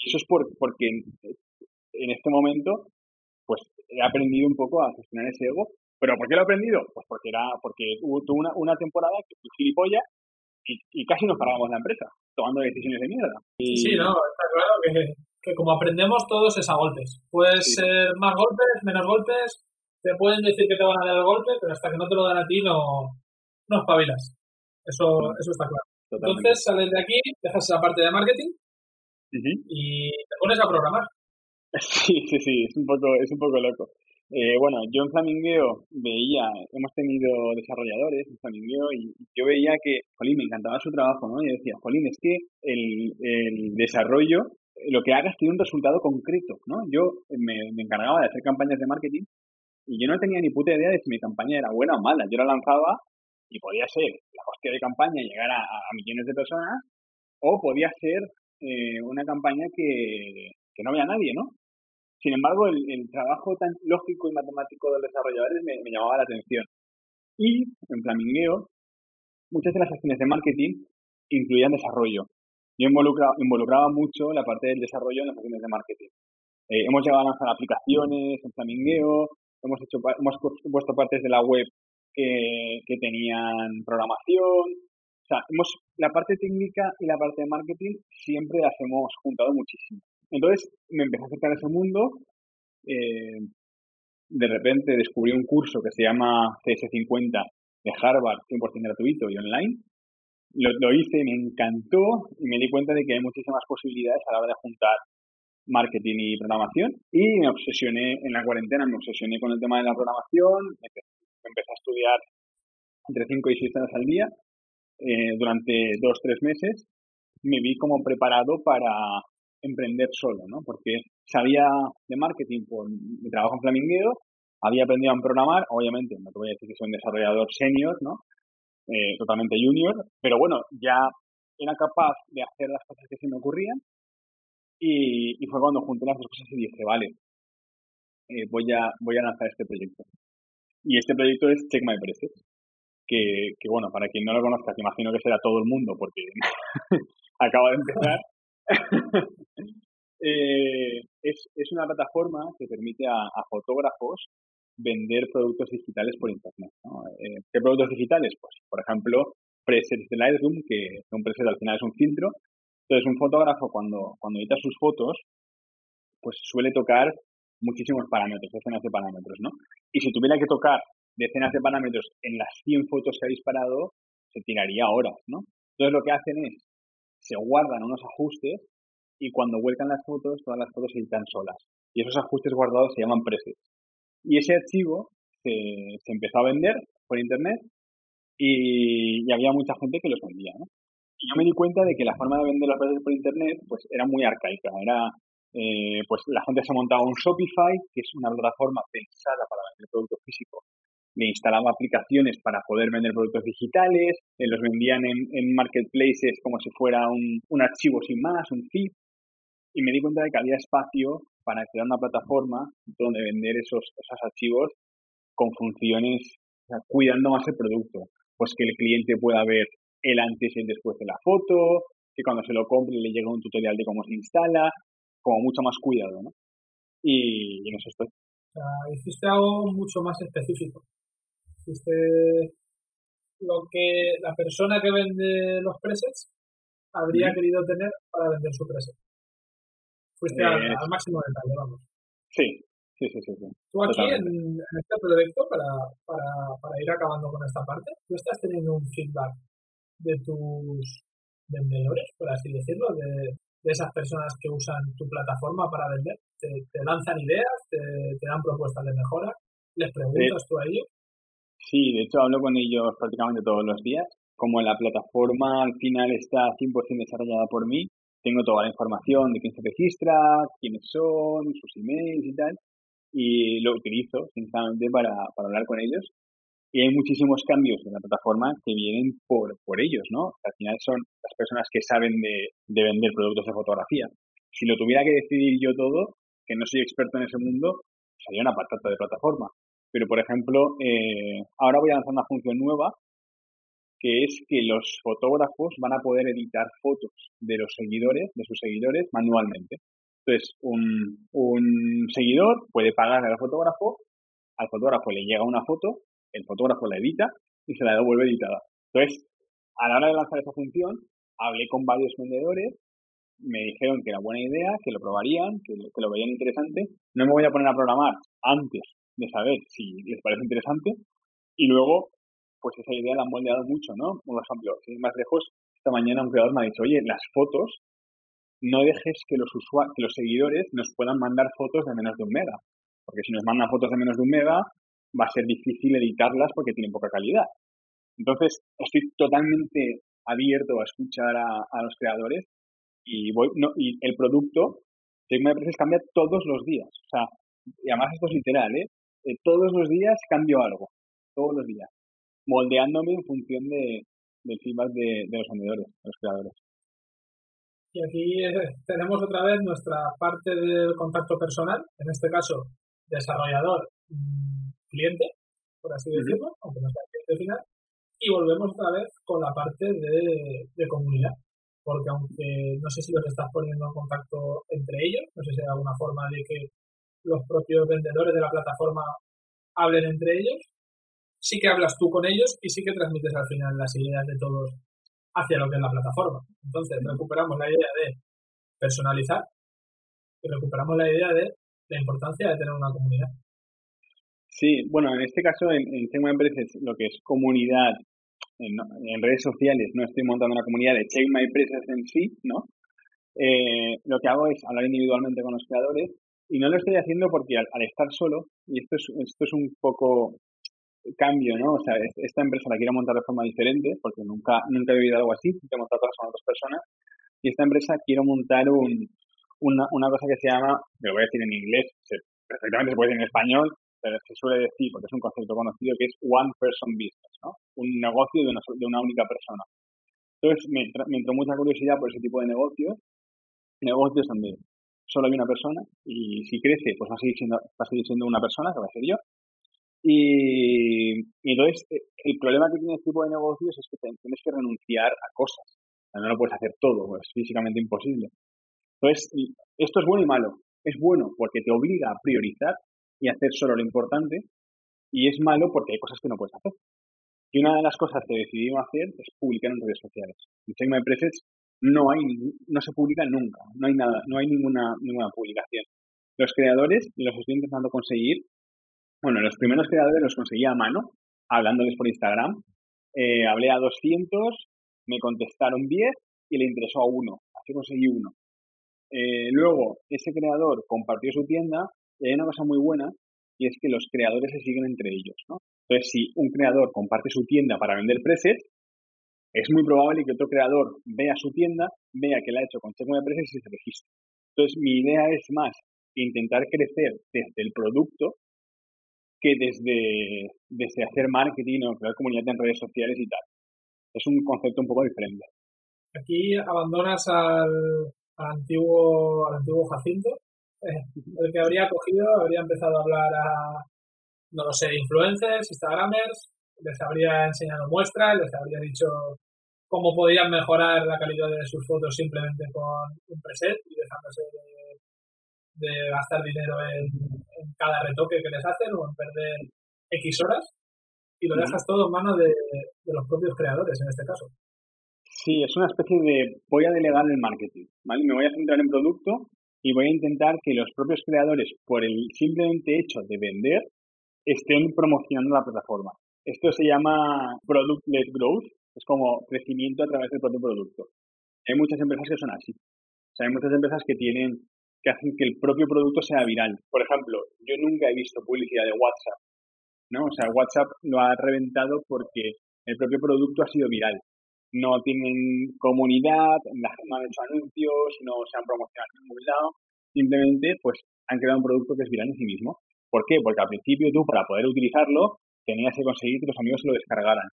Eso es porque en este momento pues he aprendido un poco a gestionar ese ego. ¿Pero por qué lo he aprendido? Pues porque era porque tuve una, una temporada que fui gilipollas y, casi nos pagamos la empresa, tomando decisiones de mierda. Sí, no, está claro que, como aprendemos todos es a golpes. Puede ser más golpes, menos golpes, te pueden decir que te van a dar el golpe, pero hasta que no te lo dan a ti no, no espabilas. Eso, eso está claro. Entonces sales de aquí, dejas la parte de marketing y te pones a programar. Sí, sí, sí, es un poco, es un poco loco. Eh, bueno, yo en Flamingueo veía, hemos tenido desarrolladores en Flamingueo y yo veía que, Jolín, me encantaba su trabajo, ¿no? Y decía, Jolín, es que el, el desarrollo lo que hagas tiene un resultado concreto, ¿no? Yo me, encargaba de hacer campañas de marketing y yo no tenía ni puta idea de si mi campaña era buena o mala. Yo la lanzaba y podía ser la hostia de campaña llegar a, millones de personas o podía ser eh, una campaña que, que no había nadie, ¿no? Sin embargo, el, trabajo tan lógico y matemático de los desarrolladores me, llamaba la atención. Y en Flamingueo, muchas de las acciones de marketing incluían desarrollo. Yo involucraba, mucho la parte del desarrollo en las acciones de marketing. Eh, hemos llegado a lanzar aplicaciones en Flamingueo, hemos hecho hemos puesto partes de la web que, tenían programación. O sea, la parte técnica y la parte de marketing siempre las hemos juntado muchísimo. Entonces me empecé a acercar a ese mundo. Eh, de repente descubrí un curso que se llama CS50 de Harvard, 100% gratuito y online. Lo, lo, hice, me encantó y me di cuenta de que hay muchísimas posibilidades a la hora de juntar marketing y programación. Y me obsesioné en la cuarentena, me obsesioné con el tema de la programación. Empecé, a estudiar entre 5 y 6 horas al día eh, durante 2-3 meses. Me vi como preparado para emprender solo, ¿no? Porque sabía de marketing por mi trabajo en Flamingueo, había aprendido a programar, obviamente, no te voy a decir que soy un desarrollador senior, ¿no? Eh, totalmente junior, pero bueno, ya era capaz de hacer las cosas que se me ocurrían y, fue cuando junté las dos cosas y dije, vale, eh, voy, a, voy a lanzar este proyecto. Y este proyecto es Check My Prices, que, que bueno, para quien no lo conozca, que imagino que será todo el mundo porque acaba de empezar, Eh, es, una plataforma que permite a, fotógrafos vender productos digitales por Internet. Eh, ¿Qué productos digitales? Pues, por ejemplo, presets de Lightroom, que un preset al final es un filtro. Entonces, un fotógrafo cuando, cuando edita sus fotos, pues suele tocar muchísimos parámetros, decenas de parámetros, ¿no? Y si tuviera que tocar decenas de parámetros en las 100 fotos que ha disparado, se tiraría horas, ¿no? Entonces, lo que hacen es se guardan unos ajustes y cuando vuelcan las fotos, todas las fotos se editan solas. Y esos ajustes guardados se llaman presets. Y ese archivo se, se empezó a vender por internet y, había mucha gente que los vendía. Y yo me di cuenta de que la forma de vender los presets por internet pues era muy arcaica. Era, eh, pues la gente se montaba un Shopify, que es una plataforma pensada para vender productos físicos me instalaba aplicaciones para poder vender productos digitales, eh, los vendían en, marketplaces como si fuera un, archivo sin más, un feed, y me di cuenta de que había espacio para crear una plataforma donde vender esos, esos archivos con funciones, cuidando más el producto. Pues que el cliente pueda ver el antes y el después de la foto, que cuando se lo compre le llegue un tutorial de cómo se instala, como mucho más cuidado, ¿no? Y en eso estoy. O sea, hiciste algo mucho más específico lo que la persona que vende los presets habría querido tener para vender su preset. Fuiste al, eh, máximo detalle, vamos. Sí, sí, sí, sí. Tú aquí en, este proyecto, para, para, para ir acabando con esta parte, tú estás teniendo un feedback de tus vendedores, por así decirlo, de, de esas personas que usan tu plataforma para vender. Te, lanzan ideas, te, te, dan propuestas de mejora, les preguntas tú a ellos. Sí, de hecho hablo con ellos prácticamente todos los días. Como la plataforma al final está 100% desarrollada por mí, tengo toda la información de quién se registra, quiénes son, sus emails y tal, y lo utilizo sinceramente para, hablar con ellos. Y hay muchísimos cambios en la plataforma que vienen por, por ellos, ¿no? Al final son las personas que saben de, de vender productos de fotografía. Si lo tuviera que decidir yo todo, que no soy experto en ese mundo, sería una patata de plataforma. Pero, por ejemplo, eh, ahora voy a lanzar una función nueva que es que los fotógrafos van a poder editar fotos de los seguidores, de sus seguidores, manualmente. Entonces, un, un seguidor puede pagar al fotógrafo, al fotógrafo le llega una foto, el fotógrafo la edita y se la devuelve editada. Entonces, a la hora de lanzar esa función, hablé con varios vendedores, me dijeron que era buena idea, que lo probarían, que que lo veían interesante. No me voy a poner a programar antes de saber si les parece interesante y luego pues esa idea la han moldeado mucho, ¿no? Por ejemplo, si más lejos, esta mañana un creador me ha dicho, oye, las fotos, no dejes que los usuarios, que los seguidores nos puedan mandar fotos de menos de un mega, porque si nos mandan fotos de menos de un mega, va a ser difícil editarlas porque tienen poca calidad. Entonces, estoy totalmente abierto a escuchar a, los creadores y, voy, no, y el producto, Check My Prices cambia todos los días. O sea, y además esto es literal, ¿eh? ¿Eh? todos los días cambio algo, todos los días, moldeándome en función de, del feedback de, de los vendedores, de los creadores. Y aquí eh, tenemos otra vez nuestra parte del contacto personal, en este caso desarrollador mm, cliente, por así decirlo, aunque no sea cliente final, y volvemos otra vez con la parte de, comunidad, porque aunque no sé si los estás poniendo en contacto entre ellos, no sé si hay alguna forma de que los propios vendedores de la plataforma hablen entre ellos, sí que hablas tú con ellos y sí que transmites al final las ideas de todos hacia lo que es la plataforma. Entonces recuperamos la idea de personalizar y recuperamos la idea de la importancia de tener una comunidad. Sí, bueno, en este caso en, en Check My Empresas lo que es comunidad en, redes sociales, no estoy montando una comunidad de Check My Empresas en sí, ¿no? Eh, lo que hago es hablar individualmente con los creadores y no lo estoy haciendo porque al, estar solo, y esto es, esto es un poco cambio, ¿no? O sea, esta empresa la quiero montar de forma diferente porque nunca, nunca he vivido algo así, he montado cosas con otras personas y esta empresa quiero montar un, una, una cosa que se llama, lo voy a decir en inglés, perfectamente se puede decir en español, pero se suele decir, porque es un concepto conocido, que es one person business, ¿no? Un negocio de una, de una única persona. Entonces me, me entró mucha curiosidad por ese tipo de negocios, negocios donde solo hay una persona y si crece, pues va a seguir siendo, va a seguir siendo una persona, que va a ser yo. Y, y entonces eh, el problema que tiene este tipo de negocios es que tienes que renunciar a cosas. no lo puedes hacer todo, es físicamente imposible. Entonces, esto es bueno y malo. Es bueno porque te obliga a priorizar y hacer solo lo importante, y es malo porque hay cosas que no puedes hacer. Y una de las cosas que decidimos hacer es publicar en redes sociales. En Check My no hay no se publica nunca, no hay nada, no hay ninguna ninguna publicación. Los creadores los estoy intentando conseguir. Bueno, los primeros creadores los conseguí a mano, hablándoles por Instagram. Eh, hablé a 200, me contestaron 10 y le interesó a uno. Así conseguí uno. Eh, luego, ese creador compartió su tienda y hay una cosa muy buena y es que los creadores se siguen entre ellos, ¿no? Entonces, si un creador comparte su tienda para vender presets, es muy probable que otro creador vea su tienda, vea que la ha hecho con de presets y se registre. Entonces, mi idea es más intentar crecer desde el producto que desde, desde hacer marketing o crear comunidad en redes sociales y tal. Es un concepto un poco diferente. Aquí abandonas al, al antiguo, al antiguo Jacinto el que habría cogido habría empezado a hablar a, no lo sé, influencers, instagramers, les habría enseñado muestras, les habría dicho cómo podían mejorar la calidad de sus fotos simplemente con un preset y dejándose de, gastar dinero en, cada retoque que les hacen o en perder X horas y lo dejas todo en manos de, de los propios creadores en este caso. Sí, es una especie de voy a delegar el marketing, ¿vale? Me voy a centrar en producto y voy a intentar que los propios creadores, por el simplemente hecho de vender, estén promocionando la plataforma. Esto se llama Product-led Growth, es como crecimiento a través del propio producto. Hay muchas empresas que son así. O sea, hay muchas empresas que tienen, que hacen que el propio producto sea viral. Por ejemplo, yo nunca he visto publicidad de WhatsApp, ¿no? O sea, WhatsApp lo ha reventado porque el propio producto ha sido viral no tienen comunidad, no han hecho anuncios, no se han promocionado en ningún lado, simplemente pues han creado un producto que es viral en sí mismo. ¿Por qué? Porque al principio tú para poder utilizarlo tenías que conseguir que tus amigos se lo descargaran.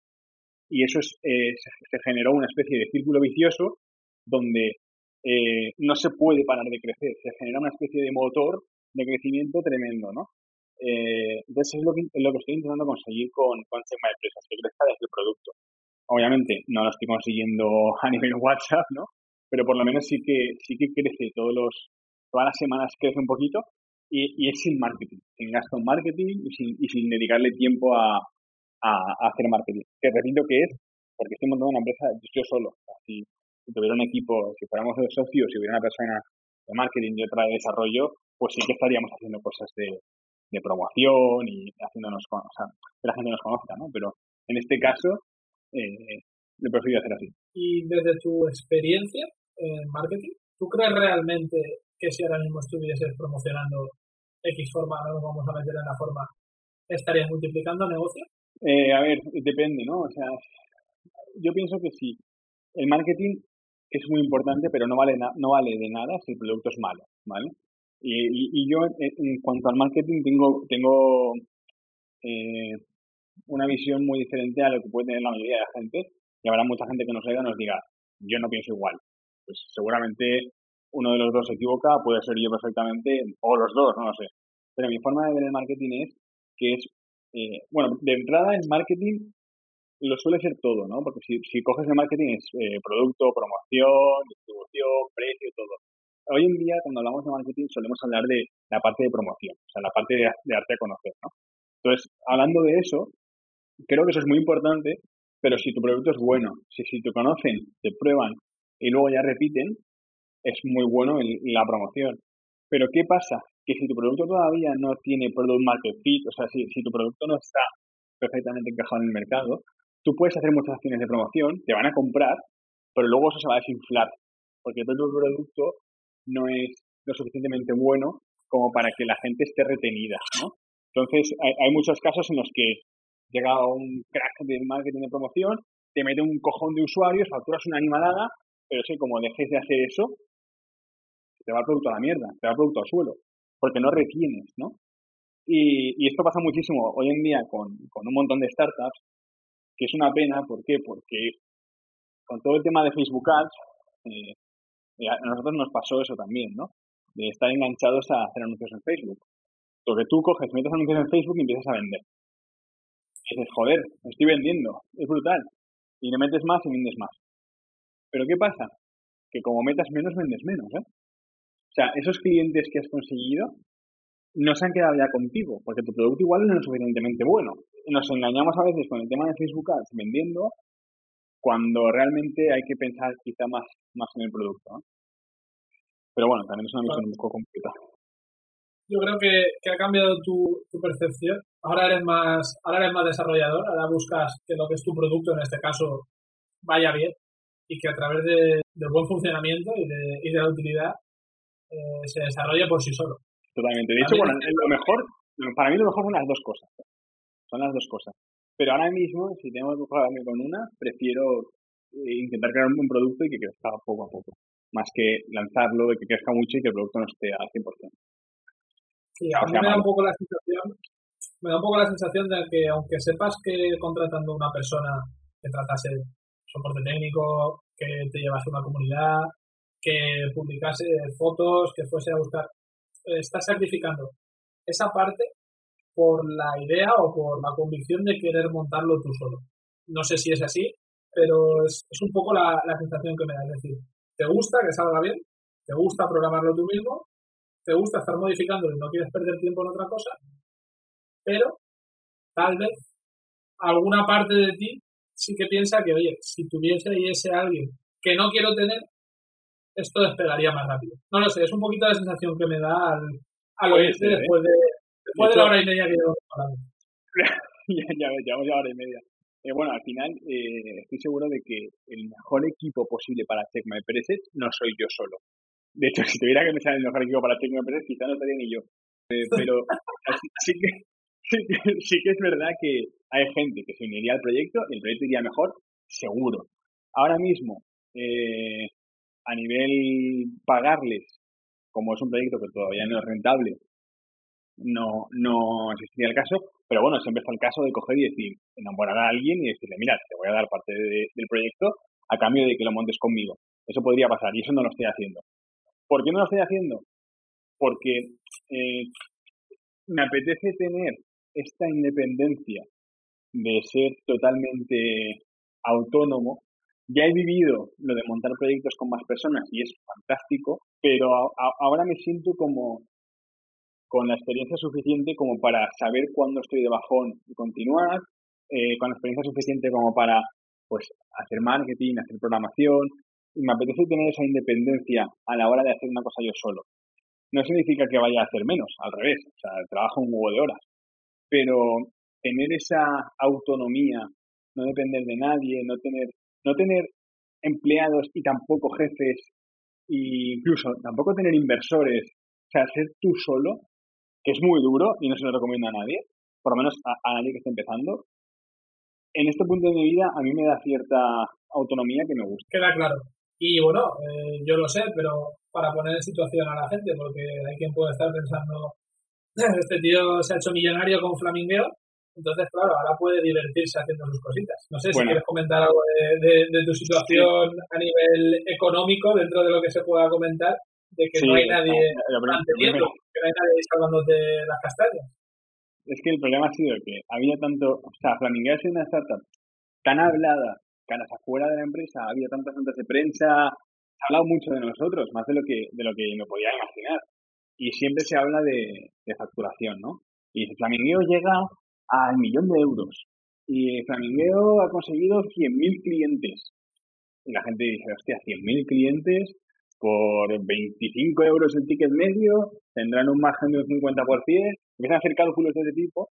Y eso es, eh, se, generó una especie de círculo vicioso donde eh, no se puede parar de crecer, se genera una especie de motor de crecimiento tremendo, ¿no? Eh, entonces es lo que, lo que estoy intentando conseguir con, con Check Empresas, que crezca desde el producto. Obviamente no lo estoy consiguiendo a nivel WhatsApp, ¿no? Pero por lo menos sí que sí que crece todos los todas las semanas crece un poquito y, y es sin marketing, sin gasto en marketing y sin, y sin dedicarle tiempo a, a, hacer marketing. Que repito que es porque estoy montando una empresa yo solo. si, tuviera un equipo, si fuéramos socios, si hubiera una persona de marketing y otra de desarrollo, pues sí que estaríamos haciendo cosas de, promoción y haciéndonos, o sea, que la gente nos conozca, ¿no? Pero en este caso eh, prefiero hacer así. Y desde tu experiencia en marketing, ¿tú crees realmente que si ahora mismo estuvieses promocionando X forma, ahora nos vamos a meter en la forma, estarías multiplicando negocio? Eh, a ver, depende, ¿no? O sea, yo pienso que sí. El marketing es muy importante, pero no vale, no vale de nada si el producto es malo, ¿vale? Y, y, yo, en, cuanto al marketing, tengo, tengo eh, una visión muy diferente a lo que puede tener la mayoría de la gente. Y habrá mucha gente que nos oiga y nos diga, yo no pienso igual. Pues seguramente uno de los dos se equivoca, puede ser yo perfectamente, o los dos, no lo sé. Pero mi forma de ver el marketing es que es, eh, bueno, de entrada el marketing lo suele ser todo, ¿no? Porque si, si coges el marketing es eh, producto, promoción, distribución, precio, todo. Hoy en día, cuando hablamos de marketing, solemos hablar de la parte de promoción, o sea, la parte de, de a conocer, ¿no? Entonces, hablando de eso, creo que eso es muy importante, pero si tu producto es bueno, si, si te conocen, te prueban y luego ya repiten, es muy bueno en la promoción. Pero ¿qué pasa? Que si tu producto todavía no tiene product market fit, o sea, si, si tu producto no está perfectamente encajado en el mercado, tú puedes hacer muchas acciones de promoción, te van a comprar, pero luego eso se va a desinflar, porque tu producto no es lo suficientemente bueno como para que la gente esté retenida, ¿no? Entonces, hay, hay muchos casos en los que llega un crack de marketing de promoción, te mete un cojón de usuarios, facturas una animalada, pero sí, como dejes de hacer eso, te va el producto a la mierda, te va el producto al suelo, porque no retienes, ¿no? Y, esto pasa muchísimo hoy en día con, un montón de startups que es una pena, ¿por qué? Porque con todo el tema de Facebook Ads, eh, a nosotros nos pasó eso también, ¿no? De estar enganchados a hacer anuncios en Facebook. Lo que tú coges, metes anuncios en Facebook y empiezas a vender. Y dices, joder, estoy vendiendo, es brutal. Y le metes más y vendes más. Pero ¿qué pasa? Que como metas menos, vendes menos, ¿eh? O sea, esos clientes que has conseguido no se han quedado ya contigo, porque tu producto igual no es suficientemente bueno nos engañamos a veces con el tema de Facebook Ads vendiendo cuando realmente hay que pensar quizá más, más en el producto. Pero bueno, también es una misión un poco complicada. Yo creo que, que ha cambiado tu, percepción. Ahora eres más ahora eres más desarrollador, ahora buscas que lo que es tu producto, en este caso, vaya bien y que a través de, buen funcionamiento y de, y de la utilidad eh, se desarrolle por sí solo. Totalmente. De hecho, bueno, lo mejor, para mí lo mejor son las dos cosas son las dos cosas. Pero ahora mismo, si tengo que jugarme con una, prefiero eh, intentar crear un producto y que crezca poco a poco, más que lanzarlo y que crezca mucho y que el producto no esté al 100%. Sí, a mí me da un poco la sensación, me da un poco la sensación de que aunque sepas que contratando a una persona que tratase soporte técnico, que te llevase una comunidad, que publicase fotos, que fuese a buscar, estás sacrificando esa parte por la idea o por la convicción de querer montarlo tú solo. No sé si es así, pero es, un poco la, sensación que me da. Es decir, te gusta que salga bien, te gusta programarlo tú mismo, te gusta estar modificándolo y no quieres perder tiempo en otra cosa, pero tal vez alguna parte de ti sí que piensa que, oye, si tuviese y ese alguien que no quiero tener, esto despegaría más rápido. No lo sé, es un poquito la sensación que me da al, al ¿eh? después de, Después de la hora y media que llevamos hablando. ya, ya llevamos ya hora y media. Eh, bueno, al final eh, estoy seguro de que el mejor equipo posible para Check My Preset no soy yo solo. De hecho, si tuviera que pensar en el mejor equipo para Check My Preset, quizá no estaría ni yo. Eh, pero sí, que, sí, que, es verdad que hay gente que se uniría al proyecto y el proyecto iría mejor, seguro. Ahora mismo, eh, a nivel pagarles, como es un proyecto que todavía no es rentable, no, no existiría el caso, pero bueno, siempre está el caso de coger y decir, enamorar a alguien y decirle, mira, te voy a dar parte del proyecto a cambio de que lo montes conmigo. Eso podría pasar y eso no lo estoy haciendo. ¿Por qué no lo estoy haciendo? Porque eh, me apetece tener esta independencia de ser totalmente autónomo. Ya he vivido lo de montar proyectos con más personas y es fantástico, pero ahora me siento como con la experiencia suficiente como para saber cuándo estoy de bajón y continuar, eh, con la experiencia suficiente como para pues hacer marketing, hacer programación, y me apetece tener esa independencia a la hora de hacer una cosa yo solo. No significa que vaya a hacer menos, al revés, o sea, trabajo un huevo de horas, pero tener esa autonomía, no depender de nadie, no tener, no tener empleados y tampoco jefes, e incluso tampoco tener inversores, o sea, ser tú solo, que es muy duro y no se lo recomiendo a nadie, por lo menos a, nadie que esté empezando, en este punto de mi vida a mí me da cierta autonomía que me gusta. Queda claro. Y bueno, eh, yo lo sé, pero para poner en situación a la gente, porque hay quien puede estar pensando, este tío se ha hecho millonario con Flamingueo, entonces, claro, ahora puede divertirse haciendo sus cositas. No sé si quieres comentar algo de, tu situación a nivel económico dentro de lo que se pueda comentar, de que no hay nadie manteniendo, que no hay nadie salvándote las castañas. Es que el problema ha sido que había tanto, o sea, Flamingueo es una startup tan hablada, caras afuera de la empresa, había tantas notas de prensa, se ha hablado mucho de nosotros, más de lo que, de lo que me podía imaginar. Y siempre se habla de, de facturación, ¿no? Y Flamingueo llega al millón de euros. Y Flamingueo ha conseguido 100.000 clientes. Y la gente dice, hostia, 100.000 clientes por 25 euros el ticket medio, tendrán un margen de un 50%. Empiezan a hacer cálculos de ese tipo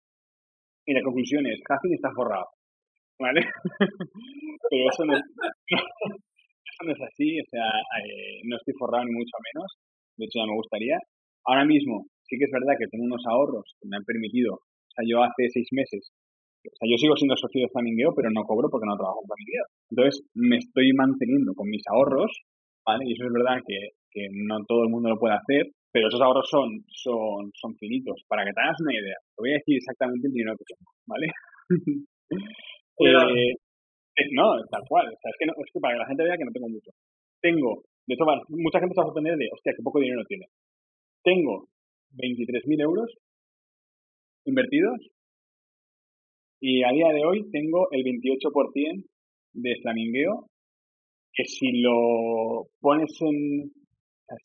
y la conclusión es, Hacking está forrado. ¿Vale? Pero eso no, eso no es así, o sea, eh, no estoy forrado ni mucho menos. De hecho, ya me gustaría. Ahora mismo, sí que es verdad que tengo unos ahorros que me han permitido yo hace seis meses, o sea, yo sigo siendo socio de Flamingueo, pero no cobro porque no trabajo en Flamingueo. Entonces, me estoy manteniendo con mis ahorros, ¿vale? Y eso es verdad que, que no todo el mundo lo puede hacer, pero esos ahorros son, son, son finitos. Para que te hagas una idea, te voy a decir exactamente el dinero que tengo, ¿vale? eh, no, tal cual. O sea, es, que no, es que para que la gente vea que no tengo mucho. Tengo, de hecho, mucha gente se va a sorprender de, hostia, qué poco dinero tiene. Tengo 23.000 euros invertidos y a día de hoy tengo el 28% de Flamingueo que si lo pones en,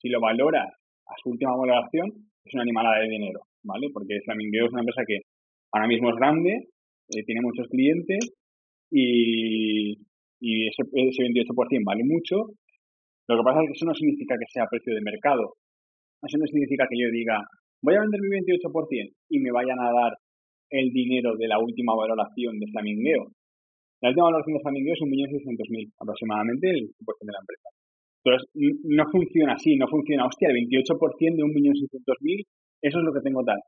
si lo valoras a su última valoración, es una animalada de dinero, ¿vale? Porque Flamingueo es una empresa que ahora mismo es grande, eh, tiene muchos clientes y, y ese, ese 28% vale mucho. Lo que pasa es que eso no significa que sea precio de mercado. Eso no significa que yo diga, voy a vender mi 28% y me vayan a dar el dinero de la última valoración de Flamingueo. La última valoración de Flamingueo es 1.600.000 aproximadamente el de la empresa. Entonces, no funciona así, no funciona, hostia, el 28% de 1.600.000, eso es lo que tengo tal.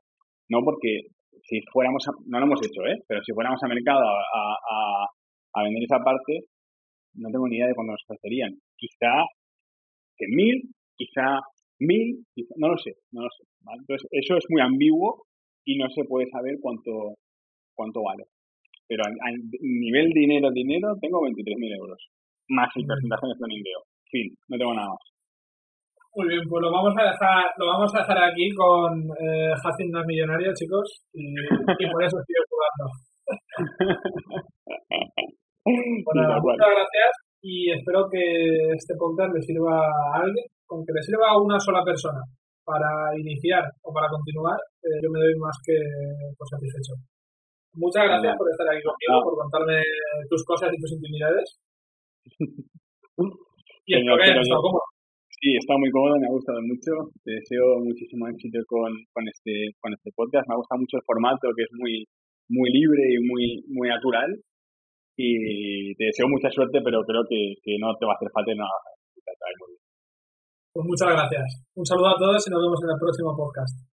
No, porque si fuéramos, a, no lo hemos hecho, ¿eh? pero si fuéramos a mercado a, a, vender esa parte, no tengo ni idea de cuándo nos ofrecerían. Quizá 100.000, quizá mil, no lo sé, no lo sé. Entonces, eso es muy ambiguo y no se puede saber cuánto, cuánto vale. Pero a, nivel dinero, dinero, tengo 23.000 euros. Más el porcentaje de Flamingueo. Fin, no tengo nada más. Muy bien, pues lo vamos a dejar, lo vamos a dejar aquí con eh, no millonario, chicos, y, por eso estoy jugando. bueno, muchas gracias y espero que este podcast le sirva a alguien con que le sirva a una sola persona para iniciar o para continuar, eh, yo me doy más que por satisfecho. Muchas gracias por estar aquí conmigo, por contarme tus cosas y tus intimidades. y espero que estado cómodo. Sí, está muy cómodo, me ha gustado mucho. Te deseo muchísimo éxito con, con, este, con este podcast. Me ha gustado mucho el formato, que es muy, muy libre y muy, muy natural. Y te deseo mucha suerte, pero creo que, que no te va a hacer falta nada. Pues muchas gracias. Un saludo a todos y nos vemos en el próximo podcast.